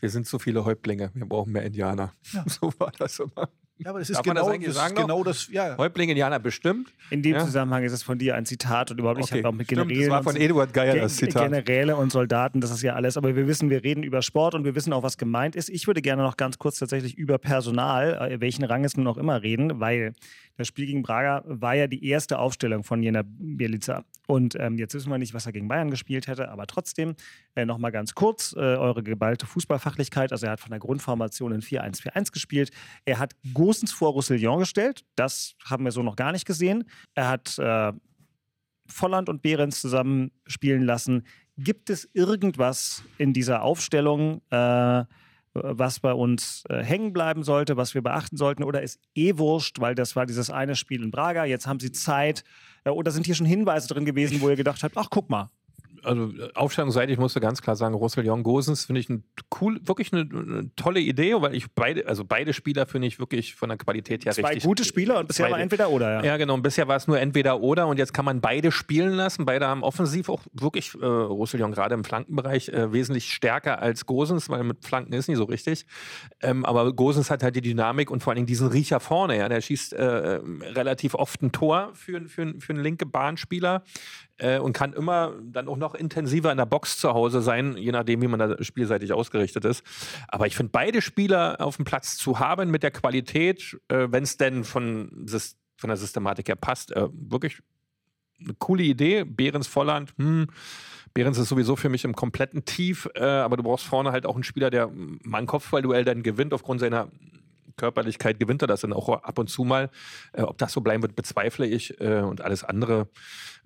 Wir sind zu viele Häuptlinge, wir brauchen mehr Indianer. So war das immer. Ja, aber das ist das genau das, sagen ist genau das, ja. Häuptlinge, Indianer bestimmt. In dem Ja. Zusammenhang ist es von dir ein Zitat und überhaupt, ich Okay, habe auch mit stimmt, Generälen. das war und von Eduard Geier Gen- das Zitat. Generäle und Soldaten, das ist ja alles. Aber wir wissen, wir reden über Sport und wir wissen auch, was gemeint ist. Ich würde gerne noch ganz kurz tatsächlich über Personal, äh, welchen Rang es nun auch immer reden, weil das Spiel gegen Braga war ja die erste Aufstellung von Jena Bielica. Und ähm, jetzt wissen wir nicht, was er gegen Bayern gespielt hätte, aber trotzdem äh, noch mal ganz kurz äh, eure geballte Fußballfachlichkeit. Also er hat von der Grundformation in 4-1-4-1 gespielt. Er hat Gosens vor Roussillon gestellt. Das haben wir so noch gar nicht gesehen. Er hat äh, Volland und Behrens zusammen spielen lassen. Gibt es irgendwas in dieser Aufstellung, äh, was bei uns äh, hängen bleiben sollte, was wir beachten sollten? Oder ist eh wurscht, weil das war dieses eine Spiel in Braga, jetzt haben sie Zeit? Äh, oder sind hier schon Hinweise drin gewesen, wo ihr gedacht habt, ach guck mal, Also äh, aufstellungsseitig musst du ganz klar sagen, Roussillon Gosens finde ich ein cool, wirklich eine, eine tolle Idee, weil ich beide, also beide Spieler finde ich wirklich von der Qualität her zwei richtig. gute Spieler und bisher war beide. entweder oder, ja. Ja, genau. Und bisher war es nur entweder oder und jetzt kann man beide spielen lassen. Beide haben offensiv auch wirklich äh, Roussillon gerade im Flankenbereich äh, wesentlich stärker als Gosens, weil mit Flanken ist nicht so richtig. Ähm, aber Gosens hat halt die Dynamik und vor allen Dingen diesen Riecher vorne. Ja, der schießt äh, relativ oft ein Tor für, für, für einen linke Bahnspieler äh, und kann immer dann auch noch intensiver in der Box zu Hause sein, je nachdem, wie man da spielseitig ausgerichtet ist. Aber ich finde, beide Spieler auf dem Platz zu haben mit der Qualität, äh, wenn es denn von, von der Systematik her passt, äh, wirklich eine coole Idee. Behrens Volland, hm. Behrens ist sowieso für mich im kompletten Tief, äh, aber du brauchst vorne halt auch einen Spieler, der mal ein Kopfballduell dann gewinnt aufgrund seiner Körperlichkeit gewinnt er das dann auch ab und zu mal. Äh, ob das so bleiben wird, bezweifle ich. Äh, und alles andere,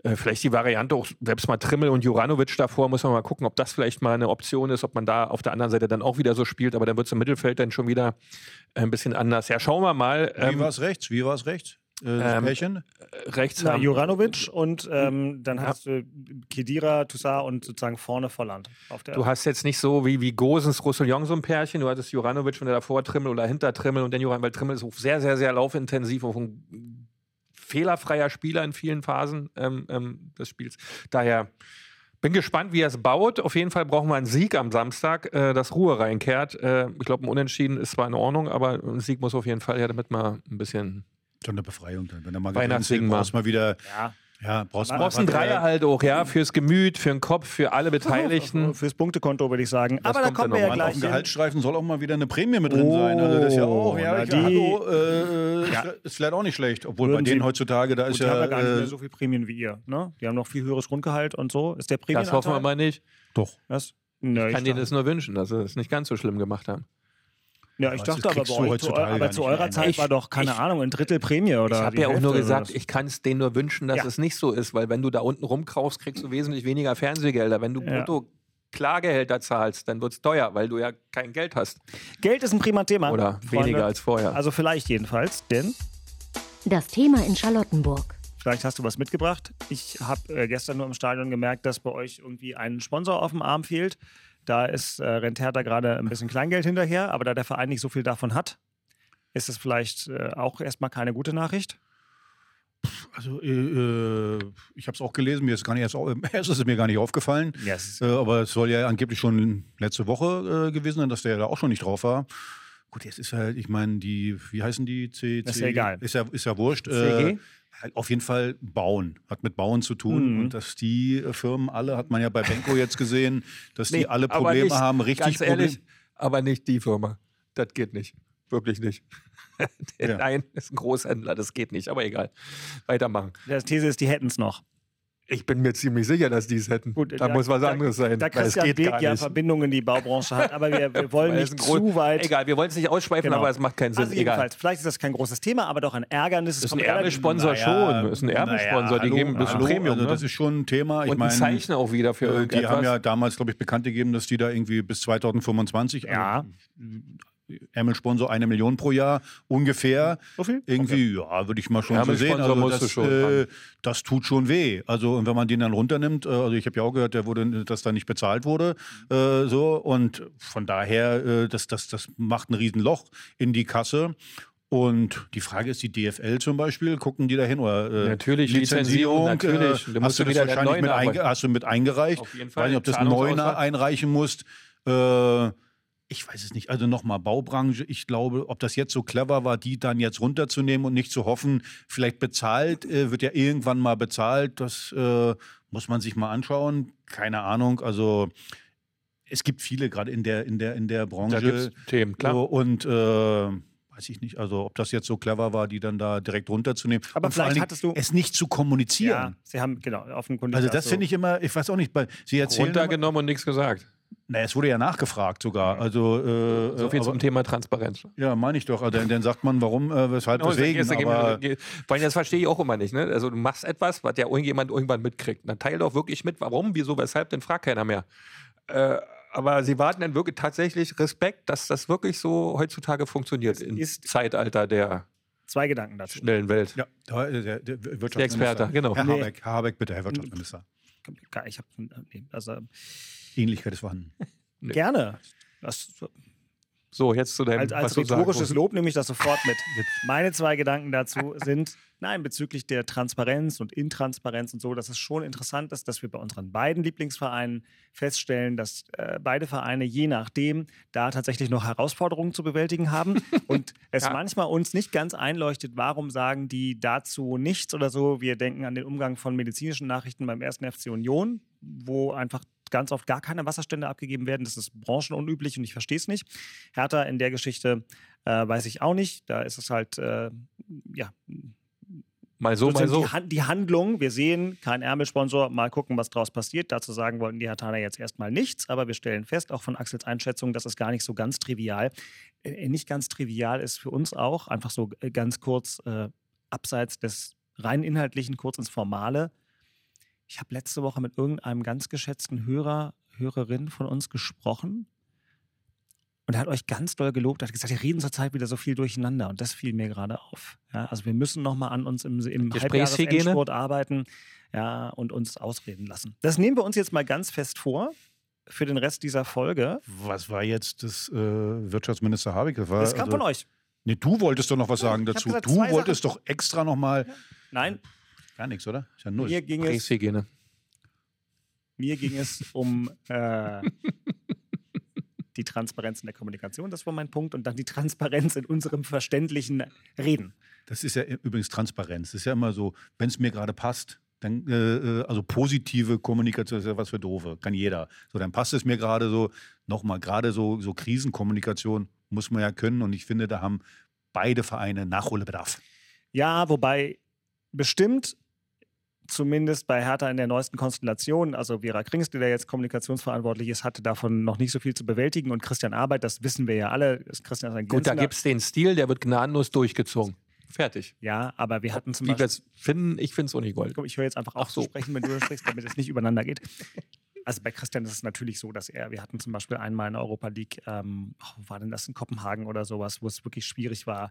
äh, vielleicht die Variante auch selbst mal Trimmel und Juranovic davor, muss man mal gucken, ob das vielleicht mal eine Option ist, ob man da auf der anderen Seite dann auch wieder so spielt. Aber dann wird es im Mittelfeld dann schon wieder ein bisschen anders. Ja, schauen wir mal. Wie Ähm, war es rechts? Wie war es rechts? Äh, das ähm, Pärchen? rechts Na, haben, Juranovic und ähm, dann hast du Kedira, Toussaint und sozusagen vorne Volland. Auf der Du hast jetzt nicht so wie, wie Gosens, Roussillon so ein Pärchen. Du hattest Juranovic, wenn er davor Trimmel oder hinter Trimmel und dann Joran, weil Trimmel ist auch sehr, sehr, sehr laufintensiv, auch ein fehlerfreier Spieler in vielen Phasen ähm, ähm, des Spiels. Daher bin gespannt, wie er es baut. Auf jeden Fall brauchen wir einen Sieg am Samstag, äh, dass Ruhe reinkehrt. Äh, ich glaube, ein Unentschieden ist zwar in Ordnung, aber ein Sieg muss auf jeden Fall her, damit man ein bisschen. Schon eine Befreiung dann. Wenn er mal Weihnachtssingen brauchst mal wieder, ja. ja, brauchst Du mal Brauchst einen Dreier halt auch, ja, fürs Gemüt, für den Kopf, für alle Beteiligten. Fürs Punktekonto würde ich sagen. Aber da kommt kommen wir ja? Mann, auf gleich dem. Gehaltsstreifen soll auch mal wieder eine Prämie mit drin sein. Also das ist ja auch, ja, na, ich, die- hallo, äh, Ja. ist, vielleicht auch nicht schlecht. Obwohl Würden bei denen Sie- heutzutage, da ist Gut, die haben ja, ja gar nicht mehr äh, so viel Prämien wie ihr. Ne? Die haben noch viel höheres Grundgehalt und so. Ist der Prämien? Das hoffen wir mal nicht. doch. Was? Nö, Ich kann denen das nur wünschen, dass sie es nicht ganz so schlimm gemacht haben. Ja, ich dachte aber bei, euch, aber zu eurer mehr. Zeit Ich- war doch, keine ich- Ahnung, ein Drittel Prämie oder ich habe ja auch Hälfte nur gesagt, ich kann es denen nur wünschen, dass Ja. es nicht so ist, weil wenn du da unten rumkaufst, kriegst du wesentlich weniger Fernsehgelder. Wenn du Ja. brutto Klargehälter zahlst, dann wird es teuer, weil du ja kein Geld hast. Geld ist ein prima Thema. Oder Freunde. weniger als vorher. Also vielleicht jedenfalls, denn Das Thema in Charlottenburg. vielleicht hast du was mitgebracht. Ich habe äh, gestern nur im Stadion gemerkt, dass bei euch irgendwie ein Sponsor auf dem Arm fehlt. Da ist äh, rennt Hertha gerade ein bisschen Kleingeld hinterher, aber da der Verein nicht so viel davon hat, ist es vielleicht äh, auch erstmal keine gute Nachricht. Also äh, äh, ich habe es auch gelesen, mir ist gar nicht erst, erst ist es mir gar nicht aufgefallen. Ja, es ist- Äh, aber es soll ja angeblich schon letzte Woche äh, gewesen sein, dass der da auch schon nicht drauf war. Gut, jetzt ist halt, ich meine, die, wie heißen die? C, Das ist C- ja egal. Ist ja, ist ja wurscht. CG? Halt auf jeden Fall bauen. Hat mit Bauen zu tun. Mhm. Und dass die äh, Firmen alle, hat man ja bei Benko jetzt gesehen, dass die Nee, alle aber Probleme nicht, haben, richtig Ganz ehrlich, Probleme. aber nicht die Firma. Das geht nicht. Wirklich nicht. Ja. Nein, ist ein Großhändler, das geht nicht. Aber egal. Weitermachen. Die These ist, die hätten es noch. Ich bin mir ziemlich sicher, dass die es hätten. Gut, da, muss was anderes sein. Da Christian Beek ja. Verbindungen in die Baubranche hat, aber wir, wir wollen nicht zu weit. Egal, wir wollen es nicht ausschweifen, Genau. aber es macht keinen Sinn. Also Egal. vielleicht ist das kein großes Thema, aber doch ein Ärgernis. Es Ist ein Erbesponsor schon. Ist ein Erbesponsor. die geben ein bisschen Premium. Also ne? das ist schon ein Thema. Ich Und ein Zeichen auch wieder für Äh, irgendetwas. Die haben ja damals, glaube ich, bekannt gegeben, dass die da irgendwie bis 2025, Ja. Ärmelsponsor eine Million pro Jahr ungefähr. So viel? Irgendwie, ja, würde ich mal schon so sehen. Also musst du das, schon äh, das tut schon weh. Also und wenn man den dann runternimmt, äh, also ich habe ja auch gehört, der wurde, dass da nicht bezahlt wurde, äh, so und von daher, äh, das, das, das macht ein Riesenloch in die Kasse. Und die Frage ist, die DFL zum Beispiel, gucken die da hin? Oder, äh, Natürlich, Lizenzierung, natürlich. Äh, Da hast musst du du das wahrscheinlich mit, einge hast du mit eingereicht? Auf jeden Weiß Fall. nicht, ob das ein Neuner einreichen musst. Äh, ich weiß es nicht. Also nochmal, Baubranche, ich glaube, ob das jetzt so clever war, die dann jetzt runterzunehmen und nicht zu hoffen, vielleicht bezahlt, äh, wird ja irgendwann mal bezahlt. Das äh, muss man sich mal anschauen. Keine Ahnung. Also es gibt viele gerade in der, in der, in der Branche. Da gibt es Themen, klar. So, und äh, weiß ich nicht, also ob das jetzt so clever war, die dann da direkt runterzunehmen. Aber und vor allen vielleicht hattest du- es nicht zu kommunizieren. Ja, sie haben, genau, offenkundig. Also das so- finde ich immer, ich weiß auch nicht, bei, Sie erzählen immer, Runtergenommen und nichts gesagt. Na, es wurde ja nachgefragt sogar. Also äh, So viel aber, zum Thema Transparenz. Ja, meine ich doch. Also, dann, dann sagt man, warum, äh, weshalb, Genau, weswegen. das- das- Aber, Vor allem, das verstehe ich auch immer nicht. Ne? Also du machst etwas, was ja irgendjemand irgendwann mitkriegt. Dann teil doch wirklich mit, warum, wieso, weshalb, dann fragt keiner mehr. Äh, aber sie warten dann wirklich tatsächlich Respekt, dass das wirklich so heutzutage funktioniert im ist- Zeitalter der Zwei Gedanken dazu. schnellen Welt. ja, äh, der, der Wirtschaftsminister. Der Experte, genau. Herr Nee. Habeck, Herr Habeck, bitte, Herr Wirtschaftsminister. Ich habe, nee, also Ähnlichkeit ist vorhanden. gerne. Das, So, jetzt zu deinem, als, als rhetorisches. Lob nehme ich das sofort mit. Meine zwei Gedanken dazu sind, nein, bezüglich der Transparenz und Intransparenz und so, dass es schon interessant ist, dass wir bei unseren beiden Lieblingsvereinen feststellen, dass äh, beide Vereine je nachdem da tatsächlich noch Herausforderungen zu bewältigen haben und es Ja. manchmal uns nicht ganz einleuchtet, warum sagen die dazu nichts oder so. Wir denken an den Umgang von medizinischen Nachrichten beim ersten FC Union, wo einfach ganz oft gar keine Wasserstände abgegeben werden. Das ist branchenunüblich und ich verstehe es nicht. Hertha in der Geschichte äh, weiß ich auch nicht. Da ist es halt, äh, ja, Mal so, mal so. Die, Han die Handlung. Wir sehen kein Ärmelsponsor, mal gucken, was draus passiert. Dazu sagen wollten die Hertaner jetzt erstmal nichts, aber wir stellen fest, auch von Axels Einschätzung, das ist gar nicht so ganz trivial. Äh, nicht ganz trivial ist für uns auch, einfach so äh, ganz kurz äh, abseits des rein inhaltlichen, kurz ins Formale. Ich habe letzte Woche mit irgendeinem ganz geschätzten Hörer, Hörerin von uns gesprochen und er hat euch ganz doll gelobt, er hat gesagt, wir reden zurzeit wieder so viel durcheinander und das fiel mir gerade auf. Ja, also wir müssen nochmal an uns im, im Gesprächshygiene? Halbjahresendspurt arbeiten ja, und uns ausreden lassen. Das nehmen wir uns jetzt mal ganz fest vor für den Rest dieser Folge. Was war jetzt das äh, Wirtschaftsminister Habeck? Das, war, Das kam also, von euch. Nee, du wolltest doch noch was Ja, sagen ich hab dazu. gesagt, du wolltest doch extra noch mal Nein, gar nichts, oder? Ist ja null. mir ging es Gesprächshygiene. Mir ging es um äh, die Transparenz in der Kommunikation, das war mein Punkt, und dann die Transparenz in unserem verständlichen Reden. Das ist ja übrigens Transparenz. Das ist ja immer so, wenn es mir gerade passt, dann, äh, äh, also positive Kommunikation ist ja was für Doofe, kann jeder. So, dann passt es mir gerade so, nochmal, gerade so, so Krisenkommunikation muss man ja können und ich finde, da haben beide Vereine Nachholbedarf. Ja, wobei bestimmt, zumindest bei Hertha in der neuesten Konstellation, also Vera Krings, die da jetzt kommunikationsverantwortlich ist, hatte davon noch nicht so viel zu bewältigen und Christian Arbeit, das wissen wir ja alle, ist Christian ist ein Gut, da gibt es den Stil, der wird gnadenlos durchgezogen. Fertig. Ja, aber wir hatten zum Wie wir Beispiel es finden, ich finde es auch. Komm, ich höre jetzt einfach auf Ach so. zu sprechen, wenn du sprichst, damit es nicht übereinander geht. Also bei Christian ist es natürlich so, dass er, wir hatten zum Beispiel einmal in der Europa League, ähm, oh, war denn das in Kopenhagen oder sowas, wo es wirklich schwierig war.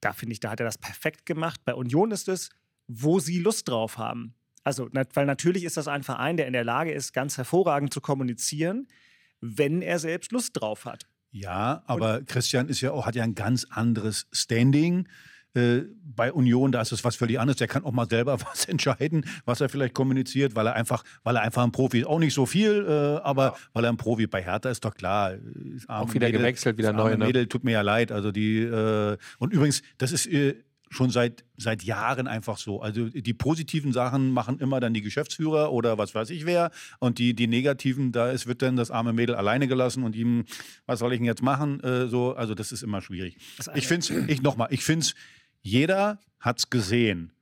Da finde ich, da hat er das perfekt gemacht. Bei Union ist es, wo sie Lust drauf haben. Also, weil natürlich ist das ein Verein, der in der Lage ist, ganz hervorragend zu kommunizieren, wenn er selbst Lust drauf hat. Ja, aber Und Christian ist ja auch, hat ja ein ganz anderes Standing. Äh, bei Union, da ist es was völlig anderes. Der kann auch mal selber was entscheiden, was er vielleicht kommuniziert, weil er einfach, weil er einfach ein Profi ist. Auch nicht so viel, äh, aber ja. weil er ein Profi bei Hertha ist doch klar. Auch wieder Mädel, gewechselt, wieder neu. Ne? Mädel, tut mir ja leid. Also die äh, und übrigens, das ist äh, schon seit, seit Jahren einfach so. Also die positiven Sachen machen immer dann die Geschäftsführer oder was weiß ich wer. Und die, die negativen, da ist, wird dann das arme Mädel alleine gelassen und ihm, was soll ich denn jetzt machen? Äh, so, also das ist immer schwierig. Ich finde es, ich nochmal, ich finde es, jeder hat es gesehen.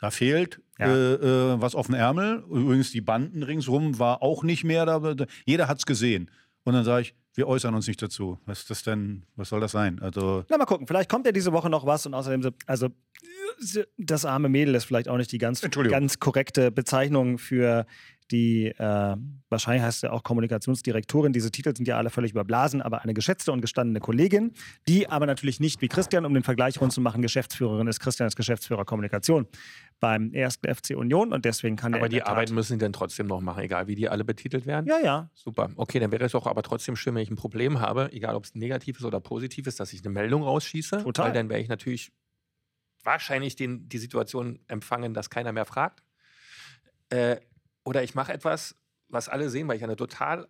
Da fehlt ja. äh, äh, was auf dem Ärmel. Übrigens, die Banden ringsrum war auch nicht mehr da. Jeder hat es gesehen. Und dann sage ich, wir äußern uns nicht dazu. Was ist das denn? Was soll das sein? Also Na, mal gucken. Vielleicht kommt ja diese Woche noch was und außerdem, also das arme Mädel ist vielleicht auch nicht die ganz, ganz korrekte Bezeichnung für die, äh, wahrscheinlich heißt sie auch Kommunikationsdirektorin. Diese Titel sind ja alle völlig überblasen, aber eine geschätzte und gestandene Kollegin, die aber natürlich nicht wie Christian, um den Vergleich rund zu machen, Geschäftsführerin ist. Christian ist Geschäftsführer Kommunikation beim ersten FC Union und deswegen kann Aber die Arbeit müssen sie dann trotzdem noch machen, egal wie die alle betitelt werden? Ja, ja. Super. Okay, dann wäre es doch aber trotzdem schön, wenn ich ein Problem habe, egal ob es negativ ist oder positiv ist, dass ich eine Meldung rausschieße. Total. Weil dann wäre ich natürlich wahrscheinlich den, die Situation empfangen, dass keiner mehr fragt. Äh, oder ich mache etwas, was alle sehen, weil ich eine total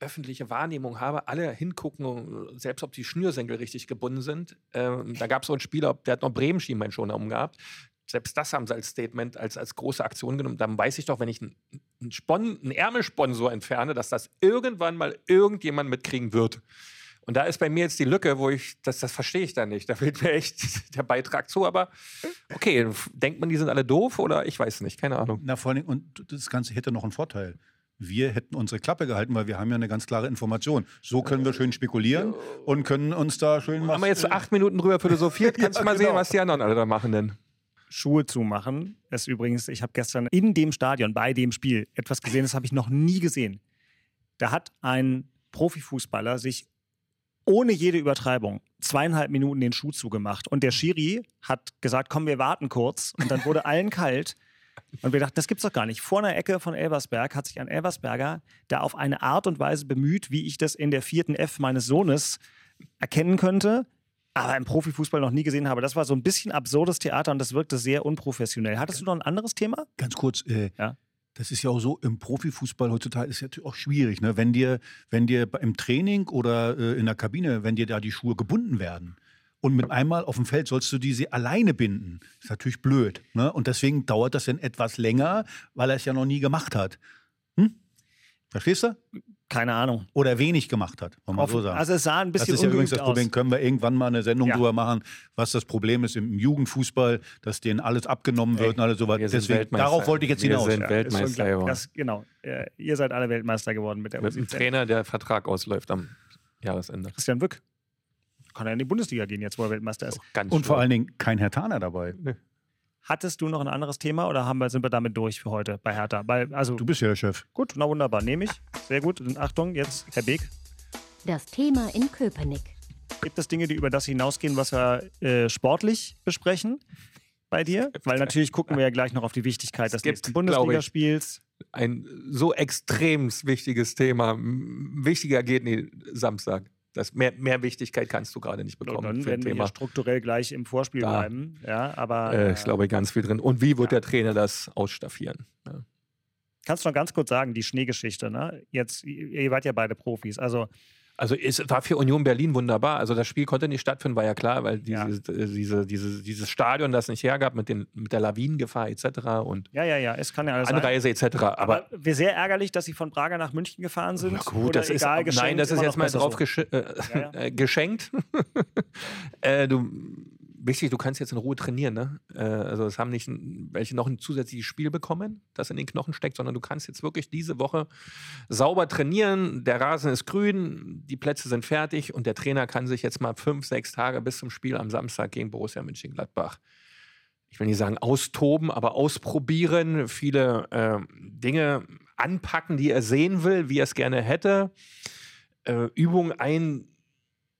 öffentliche Wahrnehmung habe, alle hingucken, selbst ob die Schnürsenkel richtig gebunden sind. Ähm, da gab es so einen Spieler, der hat noch Bremen-Schienbein schon umgehabt. Selbst das haben sie als Statement, als, als große Aktion genommen. Dann weiß ich doch, wenn ich einen, einen, Spon, einen Ärmelsponsor entferne, dass das irgendwann mal irgendjemand mitkriegen wird. Und da ist bei mir jetzt die Lücke, wo ich, das, das verstehe ich da nicht. Da fehlt mir echt der Beitrag zu, aber okay, denkt man, die sind alle doof oder ich weiß nicht, keine Ahnung. Na, vor allem, und das Ganze hätte noch einen Vorteil. Wir hätten unsere Klappe gehalten, weil wir haben ja eine ganz klare Information. So können wir schön spekulieren und können uns da schön was. Haben wir jetzt so acht Minuten drüber philosophiert? Kannst ja, du mal genau. sehen, was die anderen alle da machen denn? Schuhe zumachen. Es übrigens, ich habe gestern in dem Stadion, bei dem Spiel, etwas gesehen, das habe ich noch nie gesehen. Da hat ein Profifußballer sich ohne jede Übertreibung zweieinhalb Minuten den Schuh zugemacht. Und der Schiri hat gesagt, komm, wir warten kurz. Und dann wurde allen kalt. Und wir dachten, das gibt's doch gar nicht. Vor einer Ecke von Elversberg hat sich ein Elversberger da auf eine Art und Weise bemüht, wie ich das in der vierten F meines Sohnes erkennen könnte, aber im Profifußball noch nie gesehen habe. Das war so ein bisschen absurdes Theater und das wirkte sehr unprofessionell. Hattest du noch ein anderes Thema? Ganz kurz, äh, ja? das ist ja auch so, im Profifußball heutzutage ist ja natürlich auch schwierig, ne? wenn dir, wenn dir im Training oder äh, in der Kabine, wenn dir da die Schuhe gebunden werden und mit einmal auf dem Feld sollst du diese alleine binden. Das ist natürlich blöd. Ne? Und deswegen dauert das dann etwas länger, weil er es ja noch nie gemacht hat. Hm? Verstehst du? Keine Ahnung. Oder wenig gemacht hat, wollen wir so sagen. Also es sah ein bisschen Das ist ja übrigens das Problem. Aus. Können wir irgendwann mal eine Sendung ja. drüber machen, was das Problem ist im Jugendfußball, dass denen alles abgenommen wird Ey, und alles so weiter. Deswegen, darauf wollte ich jetzt hinaus. Wir sind ja, Weltmeister geworden. Das, genau. Ihr seid alle Weltmeister geworden mit der Mit dem Trainer, der Vertrag ausläuft am Jahresende. Christian Wück. Kann er in die Bundesliga gehen, jetzt wo er Weltmeister ist. und schön. vor allen Dingen kein Herr Taner dabei. Nee. Hattest du noch ein anderes Thema oder haben wir, sind wir damit durch für heute bei Hertha? Bei, also, du bist ja der Chef. Gut, na wunderbar, nehme ich. Sehr gut. Und Achtung, jetzt Herr Beek. Das Thema in Köpenick. Gibt es Dinge, die über das hinausgehen, was wir äh, sportlich besprechen bei dir? Weil natürlich gucken wir ja gleich noch auf die Wichtigkeit des nächsten Bundesligaspiels. Ein so extrem wichtiges Thema. Wichtiger geht nie Samstag. Das mehr, mehr Wichtigkeit kannst du gerade nicht bekommen. Und dann werden wir strukturell gleich im Vorspiel da, bleiben. Ja, aber, äh, ich glaube, ganz viel drin. Und wie wird ja. der Trainer das ausstaffieren? Ja. Kannst du noch ganz kurz sagen, die Schneegeschichte, ne? Jetzt, ihr wart ja beide Profis. Also also es war für Union Berlin wunderbar. Also das Spiel konnte nicht stattfinden, war ja klar, weil diese, ja. Äh, diese, diese, dieses Stadion das nicht hergab mit, den, mit der Lawinengefahr etc. und ja, ja, ja, es kann ja alles Anreise etc. Aber, Aber wir sehr ärgerlich, dass sie von Prager nach München gefahren sind. Na gut, das egal, ist nein, das ist jetzt mal drauf so. äh, ja, ja. geschenkt. äh, du wichtig, du kannst jetzt in Ruhe trainieren. Ne? Äh, also es haben nicht welche noch ein zusätzliches Spiel bekommen, das in den Knochen steckt, sondern du kannst jetzt wirklich diese Woche sauber trainieren. Der Rasen ist grün, die Plätze sind fertig und der Trainer kann sich jetzt mal fünf, sechs Tage bis zum Spiel am Samstag gegen Borussia Mönchengladbach ich will nicht sagen austoben, aber ausprobieren, viele äh, Dinge anpacken, die er sehen will, wie er es gerne hätte. Äh, Übungen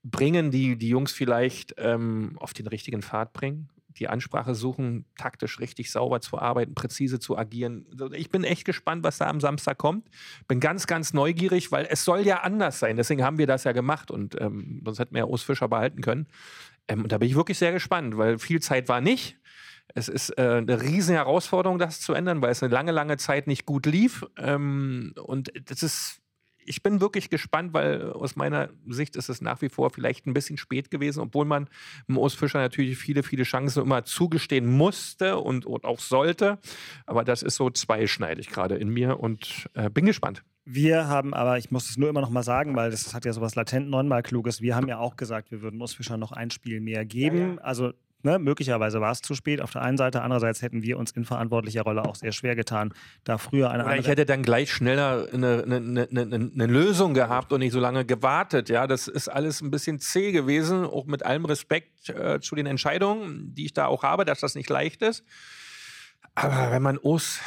einbringen, die die Jungs vielleicht ähm, auf den richtigen Pfad bringen die Ansprache suchen, taktisch richtig sauber zu arbeiten, präzise zu agieren. Ich bin echt gespannt, was da am Samstag kommt. Bin ganz, ganz neugierig, weil es soll ja anders sein. Deswegen haben wir das ja gemacht und ähm, sonst hätten wir ja Urs Fischer behalten können. Ähm, und da bin ich wirklich sehr gespannt, weil viel Zeit war nicht. Es ist äh, eine riesen Herausforderung, das zu ändern, weil es eine lange, lange Zeit nicht gut lief. Ähm, und das ist ich bin wirklich gespannt, weil aus meiner Sicht ist es nach wie vor vielleicht ein bisschen spät gewesen, obwohl man Moos Fischer natürlich viele, viele Chancen immer zugestehen musste und, und auch sollte. Aber das ist so zweischneidig gerade in mir und äh, bin gespannt. Wir haben aber, ich muss es nur immer noch mal sagen, weil das hat ja sowas latent neunmal Kluges. Wir haben ja auch gesagt, wir würden Moos Fischer noch ein Spiel mehr geben. Ja, ja. Also Ne, möglicherweise war es zu spät auf der einen Seite, andererseits hätten wir uns in verantwortlicher Rolle auch sehr schwer getan, da früher eine Oder andere. Ich hätte dann gleich schneller eine, eine, eine, eine, Lösung gehabt und nicht so lange gewartet. Ja, das ist alles ein bisschen zäh gewesen, auch mit allem Respekt äh, zu den Entscheidungen, die ich da auch habe, dass das nicht leicht ist. Aber wenn man Os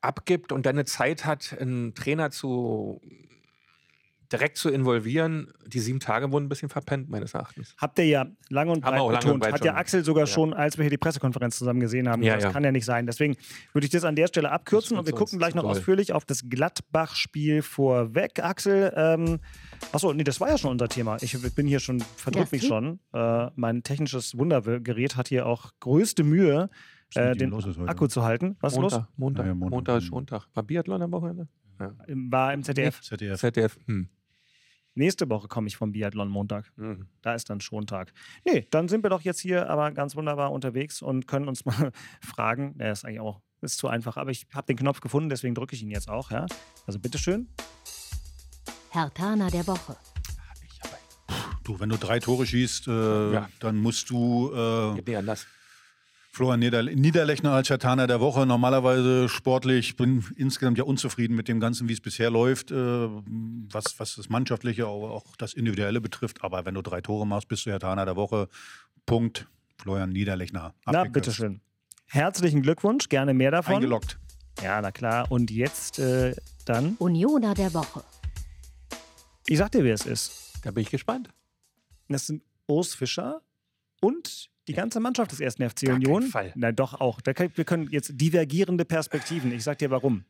abgibt und dann eine Zeit hat, einen Trainer zu direkt zu involvieren, die sieben Tage wurden ein bisschen verpennt, meines Erachtens. Habt ihr ja lange und breit betont. Hat ja Axel sogar ja. schon, als wir hier die Pressekonferenz zusammen gesehen haben. Ja, das ja. kann ja nicht sein. Deswegen würde ich das an der Stelle abkürzen und wir gucken gleich noch toll. ausführlich auf das Gladbach-Spiel vorweg. Axel, ähm, achso, nee, das war ja schon unser Thema. Ich bin hier schon, verdrückt mich schon. Äh, mein technisches Wundergerät hat hier auch größte Mühe, äh, den Akku zu halten. Was Montag, ist los? Montag, ja, Montag, Montag ist Montag. War Biathlon am Wochenende? Ja. War im ZDF. ZDF. ZDF. Hm. Nächste Woche komme ich vom Biathlon Montag. Mhm. Da ist dann Schontag. Nee, dann sind wir doch jetzt hier aber ganz wunderbar unterwegs und können uns mal fragen. Der ist eigentlich auch ist zu einfach, aber ich habe den Knopf gefunden, deswegen drücke ich ihn jetzt auch. Ja? Also bitteschön. Herr Tana der Woche. Du, wenn du drei Tore schießt, äh, ja. dann musst du. Äh, nicht anders. Florian Nieder Niederlechner als Schatana der Woche. Normalerweise sportlich bin insgesamt ja unzufrieden mit dem Ganzen, wie es bisher läuft, äh, was, was das Mannschaftliche, aber auch das Individuelle betrifft. Aber wenn du drei Tore machst, bist du Schatana der Woche. Punkt. Florian Niederlechner. Na, bitteschön. Herzlichen Glückwunsch, gerne mehr davon. Eingeloggt. Ja, na klar. Und jetzt äh, dann. Unioner der Woche. Ich sag dir, wer es ist. Da bin ich gespannt. Das sind Urs Fischer und die ganze Mannschaft des ersten FC Gar Union. Fall. Nein, doch auch. wir können jetzt divergierende Perspektiven. Ich sag dir warum.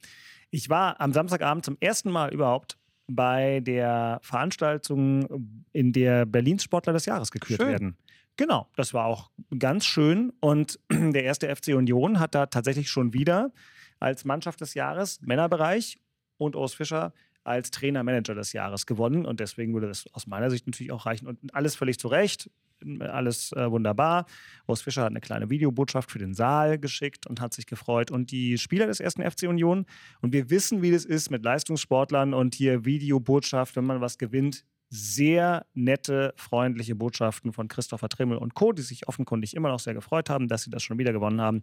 Ich war am Samstagabend zum ersten Mal überhaupt bei der Veranstaltung, in der Berlins Sportler des Jahres gekürt schön. werden. Genau, das war auch ganz schön. Und der erste FC Union hat da tatsächlich schon wieder als Mannschaft des Jahres Männerbereich und Urs Fischer als Trainer-Manager des Jahres gewonnen. Und deswegen würde das aus meiner Sicht natürlich auch reichen. Und alles völlig zu Recht alles äh, wunderbar. Urs Fischer hat eine kleine Videobotschaft für den Saal geschickt und hat sich gefreut. Und die Spieler des ersten FC Union, und wir wissen, wie das ist mit Leistungssportlern und hier Videobotschaft, wenn man was gewinnt, sehr nette, freundliche Botschaften von Christopher Trimmel und Co., die sich offenkundig immer noch sehr gefreut haben, dass sie das schon wieder gewonnen haben,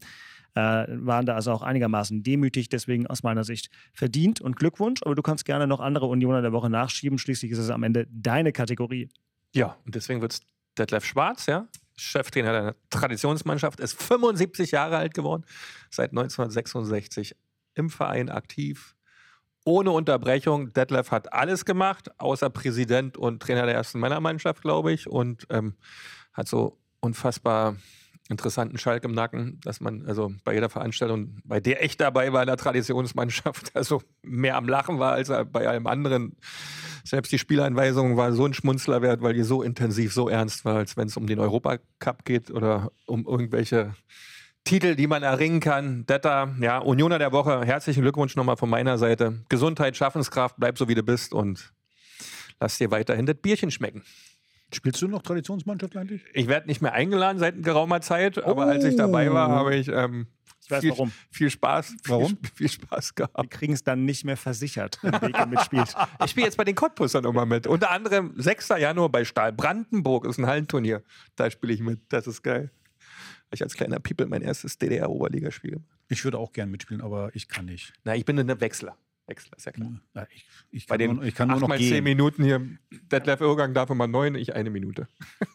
äh, waren da also auch einigermaßen demütig, deswegen aus meiner Sicht verdient und Glückwunsch. Aber du kannst gerne noch andere Unioner der Woche nachschieben, schließlich ist es am Ende deine Kategorie. Ja, und deswegen wird es Detlef Schwarz, ja, Cheftrainer der Traditionsmannschaft, ist 75 Jahre alt geworden, seit 1966 im Verein aktiv, ohne Unterbrechung. Detlef hat alles gemacht, außer Präsident und Trainer der ersten Männermannschaft, glaube ich, und ähm, hat so unfassbar interessanten Schalk im Nacken, dass man also bei jeder Veranstaltung, bei der echt dabei war in der Traditionsmannschaft, also mehr am Lachen war als bei allem anderen. Selbst die Spieleinweisung war so ein Schmunzler wert, weil die so intensiv, so ernst war, als wenn es um den Europacup geht oder um irgendwelche Titel, die man erringen kann. Detta, ja, Unioner der Woche, herzlichen Glückwunsch nochmal von meiner Seite. Gesundheit, Schaffenskraft, bleib so wie du bist und lass dir weiterhin das Bierchen schmecken. Spielst du noch Traditionsmannschaft eigentlich? Ich werde nicht mehr eingeladen seit geraumer Zeit, aber oh. als ich dabei war, habe ich, ähm, ich weiß viel, warum. Viel Spaß. Warum? Viel, viel Spaß gehabt. Wir kriegen es dann nicht mehr versichert, wenn Beke mitspielt. ich spiele jetzt bei den Cottbussern nochmal mit. Unter anderem 6. Januar bei Stahl Brandenburg ist ein Hallenturnier. Da spiele ich mit. Das ist geil. Ich als kleiner People mein erstes DDR-Oberligaspiel gemacht. Ich würde auch gern mitspielen, aber ich kann nicht. Na, ich bin ein Wechsler. Wechsel, ist ja klar. Ja, ich, ich, Bei den nur, ich kann nur noch mal gehen. zehn Minuten hier, Detlef Irrgang darf immer neun, ich eine Minute.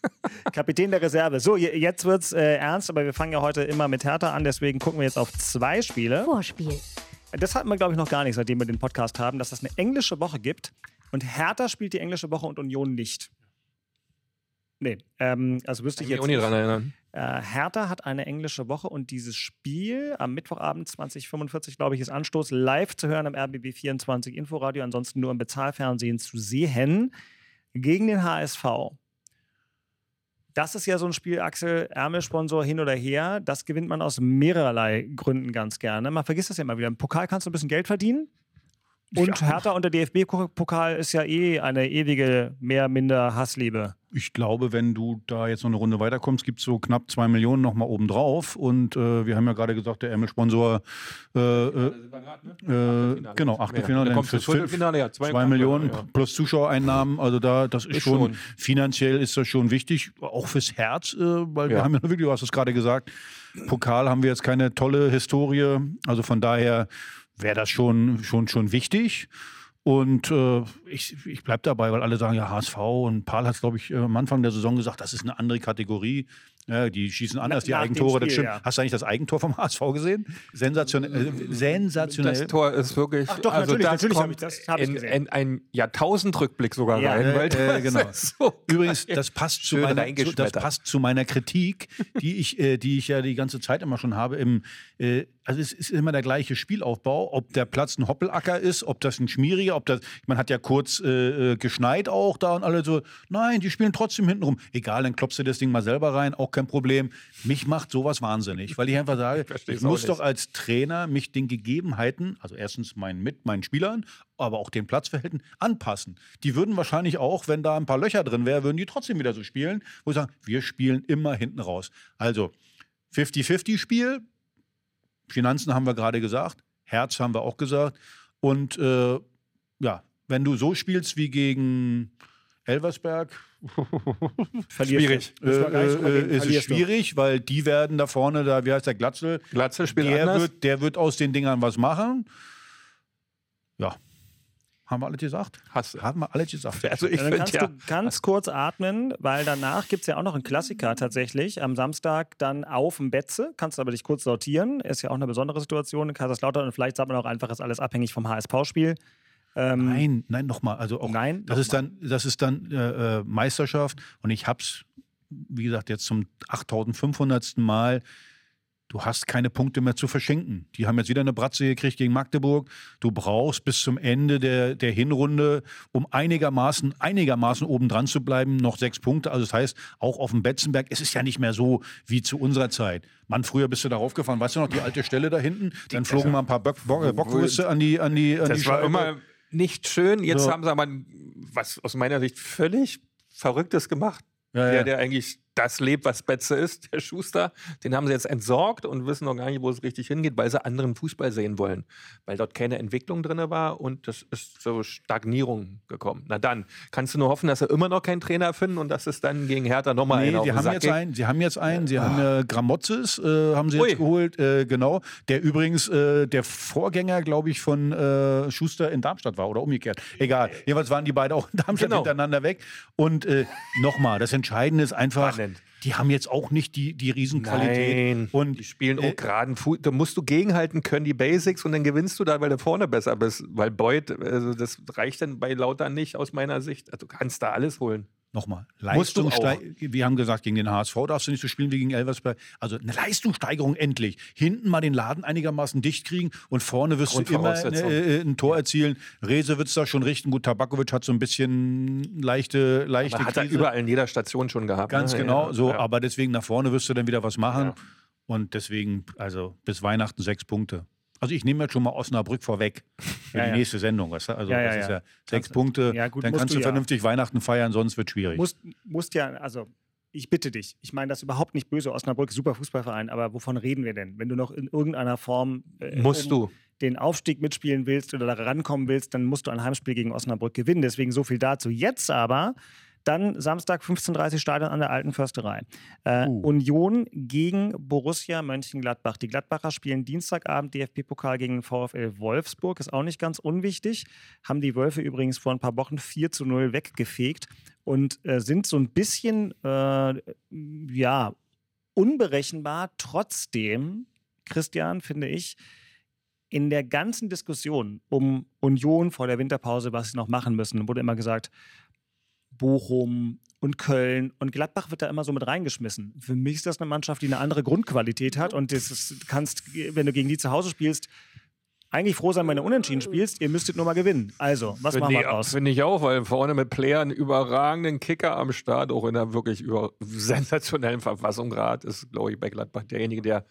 Kapitän der Reserve. So, jetzt wird's äh, ernst, aber wir fangen ja heute immer mit Hertha an, deswegen gucken wir jetzt auf zwei Spiele. Vorspiel. das hatten wir, glaube ich, noch gar nicht, seitdem wir den Podcast haben, dass es eine englische Woche gibt und Hertha spielt die englische Woche und Union nicht. Nee, ähm, also wüsste ich Kann jetzt auch nicht dran erinnern. Äh, Hertha hat eine englische Woche und dieses Spiel am Mittwochabend 2045, glaube ich, ist Anstoß live zu hören am RBB 24 Inforadio, ansonsten nur im Bezahlfernsehen zu sehen gegen den HSV. Das ist ja so ein Spiel, Axel, Ärmelsponsor hin oder her. Das gewinnt man aus mehrerlei Gründen ganz gerne. Man vergisst das ja immer wieder. Im Pokal kannst du ein bisschen Geld verdienen. Und Hertha und der DFB-Pokal ist ja eh eine ewige mehr, minder Hassliebe. Ich glaube, wenn du da jetzt noch eine Runde weiterkommst, gibt es so knapp zwei Millionen nochmal obendrauf. Und äh, wir haben ja gerade gesagt, der Ärmelsponsor, äh, äh, äh, genau, Achtelfinale, Dann kommst du Viertelfinale, ja. Zwei, Knapp, Millionen ja. plus Zuschauereinnahmen. Also da, das ist, Ist schon, schon. finanziell ist das schon wichtig, auch fürs Herz, äh, weil wir Ja. haben ja wirklich, du hast es gerade gesagt, Pokal haben wir jetzt keine tolle Historie. Also von daher wäre das schon, schon, schon wichtig. Und äh, ich, ich bleibe dabei, weil alle sagen, ja, HSV und Paul hat es, glaube ich, äh, am Anfang der Saison gesagt, das ist eine andere Kategorie. Ja, die schießen anders, die nach dem Eigentore. das Spiel, stimmt. ja. Hast du eigentlich das Eigentor vom HSV gesehen? Sensationell. Äh, sensationell. Das Tor ist wirklich. Ach doch, also natürlich, das natürlich kommt ich das- in, gesehen. in einen Jahrtausendrückblick sogar Ja, rein. äh, weil äh, das genau. ist so Übrigens, das passt, zu meiner, zu, das passt zu meiner Kritik, die ich, äh, die ich ja die ganze Zeit immer schon habe. Im, also es ist immer der gleiche Spielaufbau, ob der Platz ein Hoppelacker ist, ob das ein schmieriger, ob das, man hat ja kurz äh, äh, geschneit auch da und alle so, nein, die spielen trotzdem hinten rum. Egal, dann klopfst du das Ding mal selber rein, auch kein Problem. Mich macht sowas wahnsinnig, weil ich einfach sage, ich auch muss doch als Trainer mich den Gegebenheiten, also erstens meinen mit meinen Spielern, aber auch den Platzverhältnissen anpassen. Die würden wahrscheinlich auch, wenn da ein paar Löcher drin wären, würden die trotzdem wieder so spielen, wo ich sage, wir spielen immer hinten raus. Also 50-50 Spiel, Finanzen haben wir gerade gesagt, Herz haben wir auch gesagt und äh, ja, wenn du so spielst wie gegen Elversberg, Schwierig. äh, äh, ist es schwierig, weil die werden da vorne, da, wie heißt der Glatzel, Glatze spielt der anders. wird, der wird aus den Dingern was machen. Ja. Haben wir alles gesagt? Hast du. Haben wir alles gesagt. Also ich Ja, dann kannst ja. du ganz kurz atmen, weil danach gibt es ja auch noch einen Klassiker tatsächlich. Am Samstag dann auf dem Betze. Kannst aber dich kurz sortieren. Ist ja auch eine besondere Situation in Kaiserslautern. Und vielleicht sagt man auch einfach, ist alles abhängig vom HSV-Spiel. Ähm, Nein, nein, nochmal. Also auch, Nein, das ist dann, das ist dann äh, äh, Meisterschaft und ich hab's, wie gesagt, jetzt zum 8500. Mal. Du hast keine Punkte mehr zu verschenken. Die haben jetzt wieder eine Bratze gekriegt gegen Magdeburg. Du brauchst bis zum Ende der, der Hinrunde, um einigermaßen, einigermaßen oben dran zu bleiben, noch sechs Punkte. Also das heißt, auch auf dem Betzenberg, es ist ja nicht mehr so wie zu unserer Zeit. Mann, früher bist du darauf gefahren, weißt du noch, die alte Stelle da hinten? Dann flogen mal ein paar Bock, Bock, Bockwürste an die, an die, an die Das war Scheibe. immer nicht schön. Jetzt So. haben sie aber was aus meiner Sicht völlig Verrücktes gemacht. Ja, Der, ja. der eigentlich das lebt, was Betze ist, der Schuster, den haben sie jetzt entsorgt und wissen noch gar nicht, wo es richtig hingeht, weil sie anderen Fußball sehen wollen. Weil dort keine Entwicklung drin war und das ist so Stagnierung gekommen. Na dann, kannst du nur hoffen, dass sie immer noch keinen Trainer finden und dass es dann gegen Hertha nochmal Nee, einen auf die haben Sack jetzt geht. einen, sie haben jetzt einen, sie haben äh, Gramotzes, äh, haben sie jetzt Ui. geholt, äh, genau, der übrigens äh, der Vorgänger, glaube ich, von äh, Schuster in Darmstadt war oder umgekehrt. Egal. Jedenfalls waren die beiden auch in Darmstadt Genau. hintereinander weg. Und äh, nochmal, das Entscheidende ist einfach, Spannend. Die haben jetzt auch nicht die, die Riesenqualität. Nein, Und die spielen äh, auch geraden Fuß. Da musst du gegenhalten können, die Basics, und dann gewinnst du da, weil du vorne besser bist. Weil Beuth, also das reicht dann bei Lauter nicht aus meiner Sicht. Also du kannst da alles holen. Nochmal, Leistungssteigerung. Wir haben gesagt, gegen den HSV darfst du nicht so spielen wie gegen Elversberg. Also eine Leistungssteigerung endlich. Hinten mal den Laden einigermaßen dicht kriegen und vorne wirst du immer Grundvoraussetzung. äh, ein Tor erzielen. Rese wird es da schon richten. Gut, Tabakovic hat so ein bisschen leichte, leichte Aber hat er überall in jeder Station schon gehabt. Ganz ne? genau, Ja, so. ja. Aber deswegen nach vorne wirst du dann wieder was machen. Ja. Und deswegen, also bis Weihnachten sechs Punkte. Also ich nehme jetzt schon mal Osnabrück vorweg für Ja, die ja. nächste Sendung. Weißt du? Also Ja, ja, das ist ja. ja sechs Kannst- Punkte. ja, gut, dann kannst du vernünftig Weihnachten feiern, sonst wird schwierig. musst, musst ja, also ich bitte dich, ich meine das überhaupt nicht böse, Osnabrück, super Fußballverein, aber wovon reden wir denn? Wenn du noch in irgendeiner Form äh, Musst du. den Aufstieg mitspielen willst oder da rankommen willst, dann musst du ein Heimspiel gegen Osnabrück gewinnen. Deswegen so viel dazu. Jetzt aber dann Samstag 15.30 Uhr Stadion an der Alten Försterei. Äh, Uh. Union gegen Borussia Mönchengladbach. Die Gladbacher spielen Dienstagabend DFB-Pokal gegen den VfL Wolfsburg. Ist auch nicht ganz unwichtig. Haben die Wölfe übrigens vor ein paar Wochen 4 zu 0 weggefegt und äh, sind so ein bisschen, äh, ja, unberechenbar. Trotzdem, Christian, finde ich, in der ganzen Diskussion um Union vor der Winterpause, was sie noch machen müssen, wurde immer gesagt, Bochum und Köln und Gladbach wird da immer so mit reingeschmissen. Für mich ist das eine Mannschaft, die eine andere Grundqualität hat und das ist, kannst, wenn du gegen die zu Hause spielst, eigentlich froh sein, wenn du unentschieden spielst. Ihr müsstet nur mal gewinnen. Also, was Finde machen wir raus? finde ich auch, weil vorne mit Player einen überragenden Kicker am Start, auch in einer wirklich über sensationellen Verfassung gerade, ist, glaube ich, bei Gladbach derjenige, der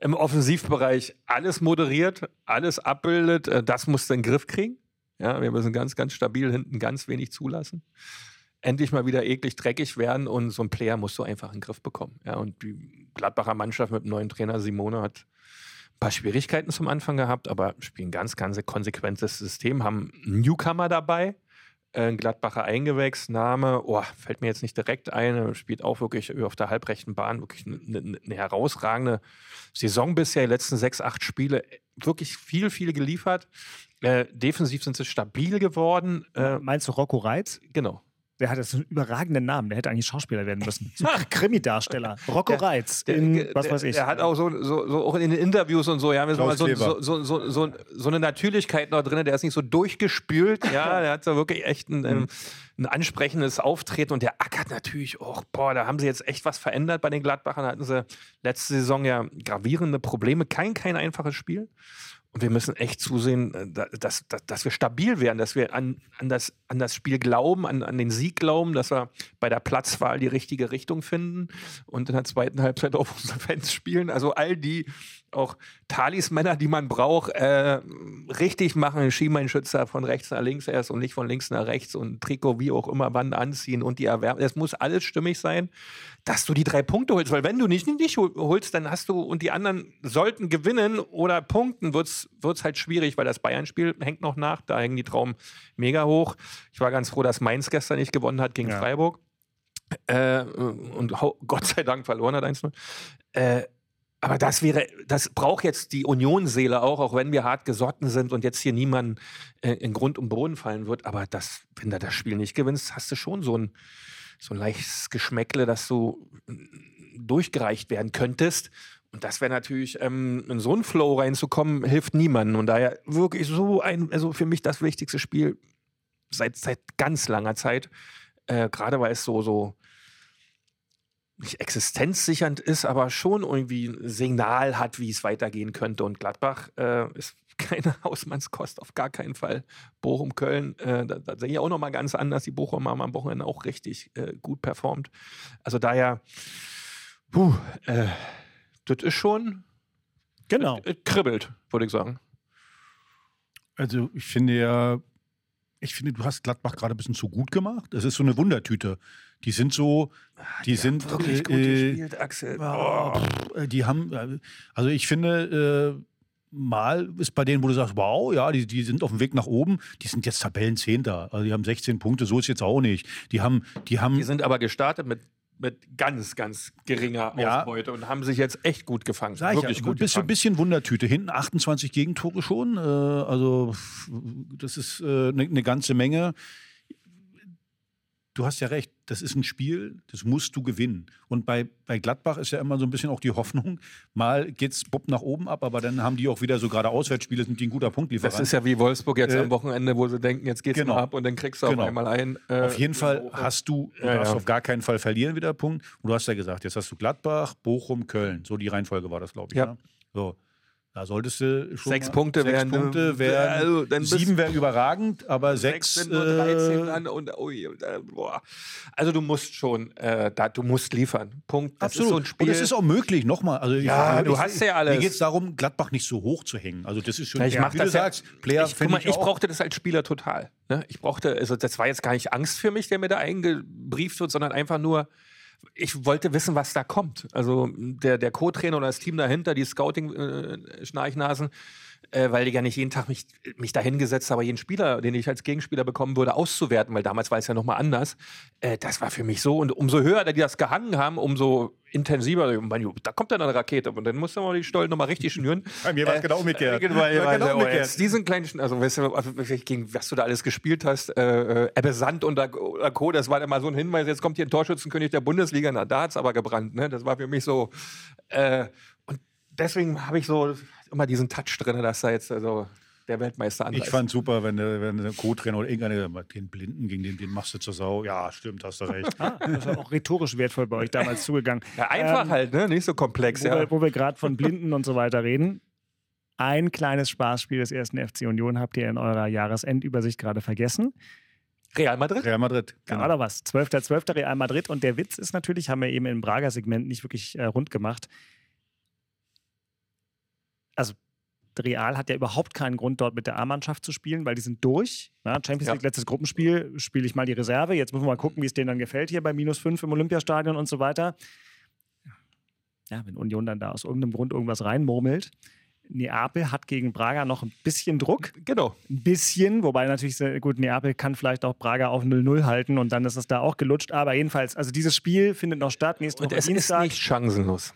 im Offensivbereich alles moderiert, alles abbildet. Äh, Das muss den Griff kriegen. Ja, wir müssen ganz, ganz stabil hinten ganz wenig zulassen. Endlich mal wieder eklig dreckig werden und so ein Player musst du einfach in den Griff bekommen. Ja, und die Gladbacher Mannschaft mit dem neuen Trainer Simone hat ein paar Schwierigkeiten zum Anfang gehabt, aber spielen ganz, ganz konsequentes System, haben einen Newcomer dabei, äh, ein Gladbacher Eingewächs, Name, oh, fällt mir jetzt nicht direkt ein, spielt auch wirklich auf der halbrechten Bahn, wirklich eine, eine herausragende Saison bisher, die letzten sechs, acht Spiele, wirklich viel, viel geliefert. Äh, defensiv sind sie stabil geworden. Äh, Meinst du Rocco Reitz? genau. Der hat jetzt einen überragenden Namen. Der hätte eigentlich Schauspieler werden müssen. So ein Krimi-Darsteller. Rocco Der- Reitz. Der, In, der- was weiß ich. Der hat auch so, so, so auch in den Interviews und so, ja, wir so, so, so, so, so, so eine Natürlichkeit noch drin, der ist nicht so durchgespült, ja, der hat so wirklich echt ein, ähm, ein ansprechendes Auftreten und der ackert natürlich auch, boah, da haben sie jetzt echt was verändert bei den Gladbachern, da hatten sie letzte Saison ja gravierende Probleme, kein, kein einfaches Spiel. Und wir müssen echt zusehen, äh, da- dass, dass, dass wir stabil werden, dass wir an, an, das, an das Spiel glauben, an, an den Sieg glauben, dass wir bei der Platzwahl die richtige Richtung finden und in der zweiten Halbzeit auf unsere Fans spielen. Also all die auch Talismänner, die man braucht, äh, richtig machen. Schienbeinschützer von rechts nach links erst und nicht von links nach rechts und Trikot wie auch immer wann anziehen und die Erwärmung. Es muss alles stimmig sein, dass du die drei Punkte holst. Weil wenn du nicht, nicht hol- holst, dann hast du und die anderen sollten gewinnen oder punkten, wird es halt schwierig, weil das Bayern-Spiel hängt noch nach. Da hängen die Traumen mega hoch. Ich war ganz froh, dass Mainz gestern nicht gewonnen hat gegen Ja. Freiburg. Äh, und Gott sei Dank verloren hat 1-0. Äh, aber das wäre, das braucht jetzt die Unionsseele auch, auch wenn wir hart gesotten sind und jetzt hier niemand äh, in Grund und Boden fallen wird. Aber das, wenn du das Spiel nicht gewinnst, hast du schon so ein, so ein leichtes Geschmäckle, dass du mm, durchgereicht werden könntest. Und das wäre natürlich, ähm, in so einen Flow reinzukommen, hilft niemandem. Und daher wirklich so ein, also für mich das wichtigste Spiel seit, seit ganz langer Zeit. Äh, Gerade weil es so, so nicht existenzsichernd ist, aber schon irgendwie ein Signal hat, wie es weitergehen könnte. Und Gladbach äh, ist keine Hausmannskost, auf gar keinen Fall. Bochum, Köln, äh, da, da sehe ich auch nochmal ganz anders. Die Bochum haben am Wochenende auch richtig äh, gut performt. Also daher, puh, äh, das ist schon, genau. es kribbelt, würde ich sagen. Also ich finde ja, ich finde, du hast Gladbach gerade ein bisschen zu gut gemacht. Das ist so eine Wundertüte. Die sind so, die sind Wirklich gut äh, gespielt, Axel. Oh, pff, die haben, äh, also ich finde, äh, mal ist bei denen, wo du sagst, wow, ja, die, die sind auf dem Weg nach oben, die sind jetzt Tabellenzehnter. Also die haben 16 Punkte, so ist jetzt auch nicht. Die haben, die haben, Die sind aber gestartet mit, mit ganz, ganz geringer Ja. Ausbeute und haben sich jetzt echt gut gefangen. Sag ich Wirklich ja, gut ein bisschen, Wundertüte. Hinten 28 Gegentore schon. Äh, also das ist eine äh, ne ganze Menge. Du hast ja recht, das ist ein Spiel, das musst du gewinnen. Und bei, bei Gladbach ist ja immer so ein bisschen auch die Hoffnung, mal geht's Bob nach oben ab, aber dann haben die auch wieder so gerade Auswärtsspiele, sind die ein guter Punktlieferant. Das ist ja wie Wolfsburg jetzt Äh, am Wochenende, wo sie denken, jetzt geht's genau. mal ab und dann kriegst du Genau. auf einmal ein. äh, Auf jeden Fall hast du, du Ja, darfst ja. auf gar keinen Fall verlieren wieder Punkt. Und du hast ja gesagt, jetzt hast du Gladbach, Bochum, Köln. So die Reihenfolge war das, glaube ich. Ja. Ne? So. Da solltest du schon Sechs mal- Punkte sechs wären- Punkte wären also, dann sieben wäre überragend, aber sechs sechs, sind nur 13 äh, dann und ui, und, äh, boah. Also du musst schon, äh, da, du musst liefern. Punkt. Das absolut. ist so ein Spiel. Und es ist auch möglich, nochmal. Also Ja, ich, du ich, hast ja alles. Mir geht es darum, Gladbach nicht so hoch zu hängen. Also das ist schon, Ja, ich mach wie das du ja- sagst, Player ich, guck mal, ich, ich auch. brauchte das als Spieler total. Ne? Ich brauchte, also das war jetzt gar nicht Angst für mich, der mir da eingebrieft wird, sondern einfach nur, ich wollte wissen, was da kommt. Also der, der Co-Trainer oder das Team dahinter, die Scouting-Schnarchnasen, äh, weil ich ja nicht jeden Tag mich, mich da hingesetzt habe, jeden Spieler, den ich als Gegenspieler bekommen würde, auszuwerten, weil damals war es ja nochmal anders. Äh, das war für mich so. Und umso höher die das gehangen haben, umso intensiver. Da kommt dann eine Rakete und dann musst du mal die Stollen nochmal richtig schnüren. Bei mir war es genau umgekehrt. Äh, weil, Ja, weil, genau oh, umgekehrt. jetzt diesen kleinen, also weißt du, also, gegen was du da alles gespielt hast, äh, äh, Ebbe Sand und der- oder Co., das war dann mal so ein Hinweis, jetzt kommt hier ein Torschützenkönig der Bundesliga, na, da hat's aber gebrannt, ne? Das war für mich so, äh, und deswegen habe ich so, immer diesen Touch drin, dass da jetzt also der Weltmeister anreißt. Ich fand super, wenn der, wenn der Co-Trainer oder irgendeiner den Blinden gegen den, den machst du zur Sau. Ja, stimmt, hast du recht. Ah, das ist auch rhetorisch wertvoll bei euch damals zugegangen. Ja, einfach Ähm, halt, ne? Nicht so komplex, Wo ja. wir, wo wir gerade von Blinden und so weiter reden. Ein kleines Spaßspiel des ersten FC Union habt ihr in eurer Jahresendübersicht gerade vergessen. Real Madrid? Real Madrid. Da Genau. war doch was. 12.12. Real Madrid. Und der Witz ist natürlich, haben wir eben im Braga-Segment nicht wirklich äh, rund gemacht. Also, Real hat ja überhaupt keinen Grund, dort mit der A-Mannschaft zu spielen, weil die sind durch. Ja, Champions Ja. League, letztes Gruppenspiel, spiele ich mal die Reserve. Jetzt müssen wir mal gucken, wie es denen dann gefällt hier bei minus 5 im Olympiastadion und so weiter. Ja, wenn Union dann da aus irgendeinem Grund irgendwas reinmurmelt. Neapel hat gegen Braga noch ein bisschen Druck. Genau. Ein bisschen, wobei natürlich, gut, Neapel kann vielleicht auch Braga auf 0-0 halten und dann ist es da auch gelutscht. Aber jedenfalls, also dieses Spiel findet noch statt, nächste Und Woche es ist Dienstag. nicht chancenlos.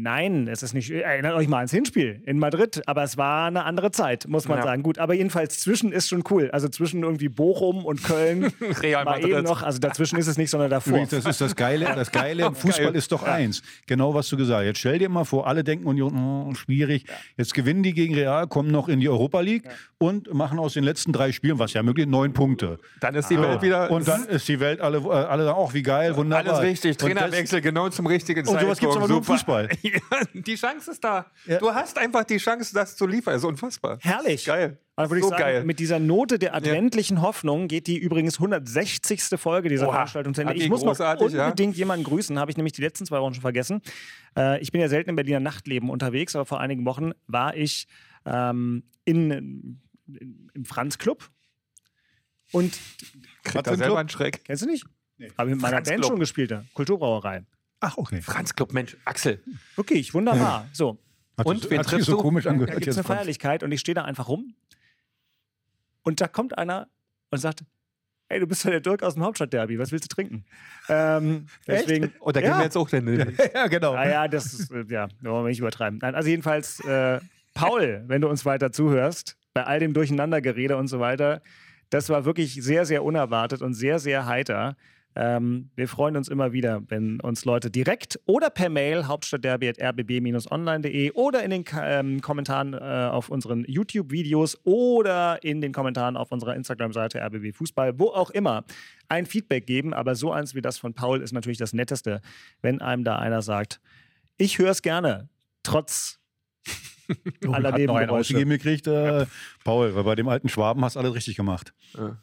Nein, es ist nicht. Erinnert euch mal ans Hinspiel in Madrid, aber es war eine andere Zeit, muss man Ja. sagen. Gut, aber jedenfalls zwischen ist schon cool. Also zwischen irgendwie Bochum und Köln Real mal eben Madrid. noch. Also dazwischen ist es nicht, sondern davor. Das ist das Geile. Das Geile im Fußball ist doch eins. Genau, was du gesagt hast. Jetzt stell dir mal vor, alle denken Union, oh, schwierig. Jetzt gewinnen die gegen Real, kommen noch in die Europa League und machen aus den letzten drei Spielen, was ja möglich, neun Punkte. Dann ist die Welt wieder. Und dann ist die Welt alle, äh, alle sagen, auch wie geil, wunderbar. alles richtig. Und das- Trainerwechsel genau zum richtigen Und Zeitpunkt. sowas gibt's aber nur im. Fußball. Ja, die Chance ist da. Ja. Du hast einfach die Chance, das zu liefern. Das ist unfassbar. Herrlich. Geil. Also würde so ich sagen, geil. mit dieser Note der adventlichen Hoffnung geht die übrigens 160. Folge dieser Oha. Veranstaltung zu Ende. Ich muss noch großartig, ja? unbedingt jemanden grüßen, habe ich nämlich die letzten zwei Wochen schon vergessen. Äh, ich bin ja selten im Berliner Nachtleben unterwegs, aber vor einigen Wochen war ich ähm, in, in, im Franz Club und Kriegt da selber Club? einen Schreck. kennst du nicht? Habe ich mit meiner Franz Band Club. schon gespielt, da. Kulturbrauerei. Ach, okay. Franz Club, Mensch, Axel. Wirklich, wunderbar. So, Hat Und, sich- wen triffst so du? komisch da angehört. gibt es jetzt, eine Franz. Feierlichkeit und ich stehe da einfach rum und da kommt einer und sagt, hey, du bist ja der Dirk aus dem Hauptstadtderby, was willst du trinken? Ähm, deswegen, Und da gehen ja. wir jetzt auch hin. Ja, genau. Ah ja, das ist, äh, ja, da wollen wir nicht übertreiben. Nein, also jedenfalls, äh, Paul, wenn du uns weiter zuhörst, bei all dem Durcheinandergerede und so weiter, das war wirklich sehr, sehr unerwartet und sehr, sehr heiter. Ähm, wir freuen uns immer wieder, wenn uns Leute direkt oder per Mail hauptstadtderby.rbb-online.de oder in den ähm, Kommentaren äh, auf unseren YouTube-Videos oder in den Kommentaren auf unserer Instagram-Seite RBB Fußball, wo auch immer, ein Feedback geben. Aber so eins wie das von Paul ist natürlich das Netteste, wenn einem da einer sagt, ich höre es gerne, trotz Oh, aller hat noch einen ausgegeben gekriegt. Äh, Paul, weil bei dem alten Schwaben hast du alles richtig gemacht. Ja.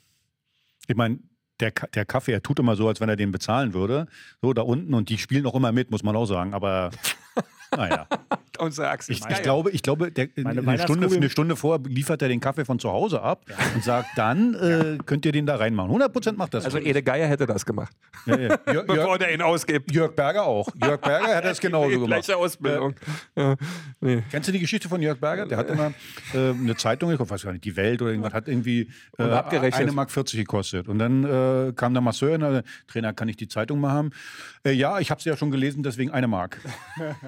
Ich meine, der, der Kaffee, er tut immer so, als wenn er den bezahlen würde. So da unten und die spielen auch immer mit, muss man auch sagen. Aber naja. Unser Axel. Ich, ich glaube, ich glaube der, Meine eine, Stunde, eine Stunde vorher liefert er den Kaffee von zu Hause ab und sagt, dann äh, könnt ihr den da reinmachen. 100 Prozent macht das. also Ede Geier hätte das gemacht. ja, ja. Jörg, Bevor der ihn ausgibt. Jörg Berger auch. Jörg Berger hat das genauso gemacht. Gleiche Ausbildung. Ja. Nee. Kennst du die Geschichte von Jörg Berger? Der hat immer äh, eine Zeitung, ich weiß gar nicht, die Welt oder irgendwas, hat irgendwie äh, eine Mark 40 gekostet. Und dann äh, kam der Masseur und der Trainer, kann ich die Zeitung mal haben? Äh, ja, ich habe sie ja schon gelesen, deswegen eine Mark.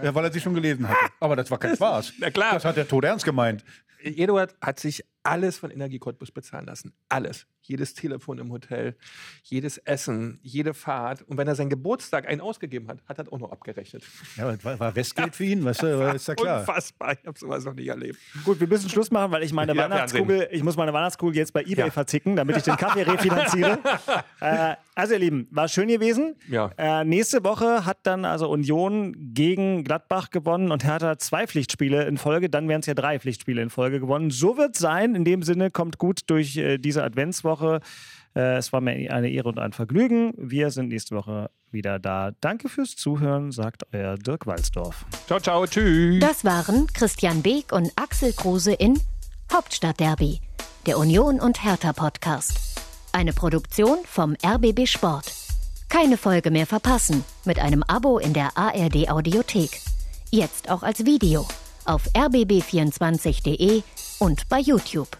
ja, weil er sie schon gelesen hatte. Aber das war kein Spaß. Na klar. Das hat der Tod ernst gemeint. Eduard hat sich alles von Energie Cottbus bezahlen lassen. Alles. Jedes Telefon im Hotel, jedes Essen, jede Fahrt. Und wenn er seinen Geburtstag einen ausgegeben hat, hat er das auch noch abgerechnet. Ja, war, war Westgate für ihn, weißt du, ist ja klar. Unfassbar. Ich habe sowas noch nie erlebt. Gut, wir müssen Schluss machen, weil ich meine Ja, Weihnachtskugel, ich muss meine Weihnachtskugel jetzt bei eBay Ja. verzicken, damit ich den Kaffee refinanziere. äh, also ihr Lieben, war schön gewesen. Ja. Äh, nächste Woche hat dann also Union gegen Gladbach gewonnen und Hertha zwei Pflichtspiele in Folge. Dann wären es ja drei Pflichtspiele in Folge gewonnen. So wird sein. In dem Sinne kommt gut durch äh, diese Adventswoche. Äh, es war mir eine Ehre und ein Vergnügen. Wir sind nächste Woche wieder da. Danke fürs Zuhören, sagt euer Dirk Walzdorf. Ciao, ciao. Tschüss. Das waren Christian Beek und Axel Kruse in Hauptstadtderby, der Union und Hertha Podcast. Eine Produktion vom RBB Sport. Keine Folge mehr verpassen mit einem Abo in der ARD Audiothek. Jetzt auch als Video auf rbb24.de und bei YouTube.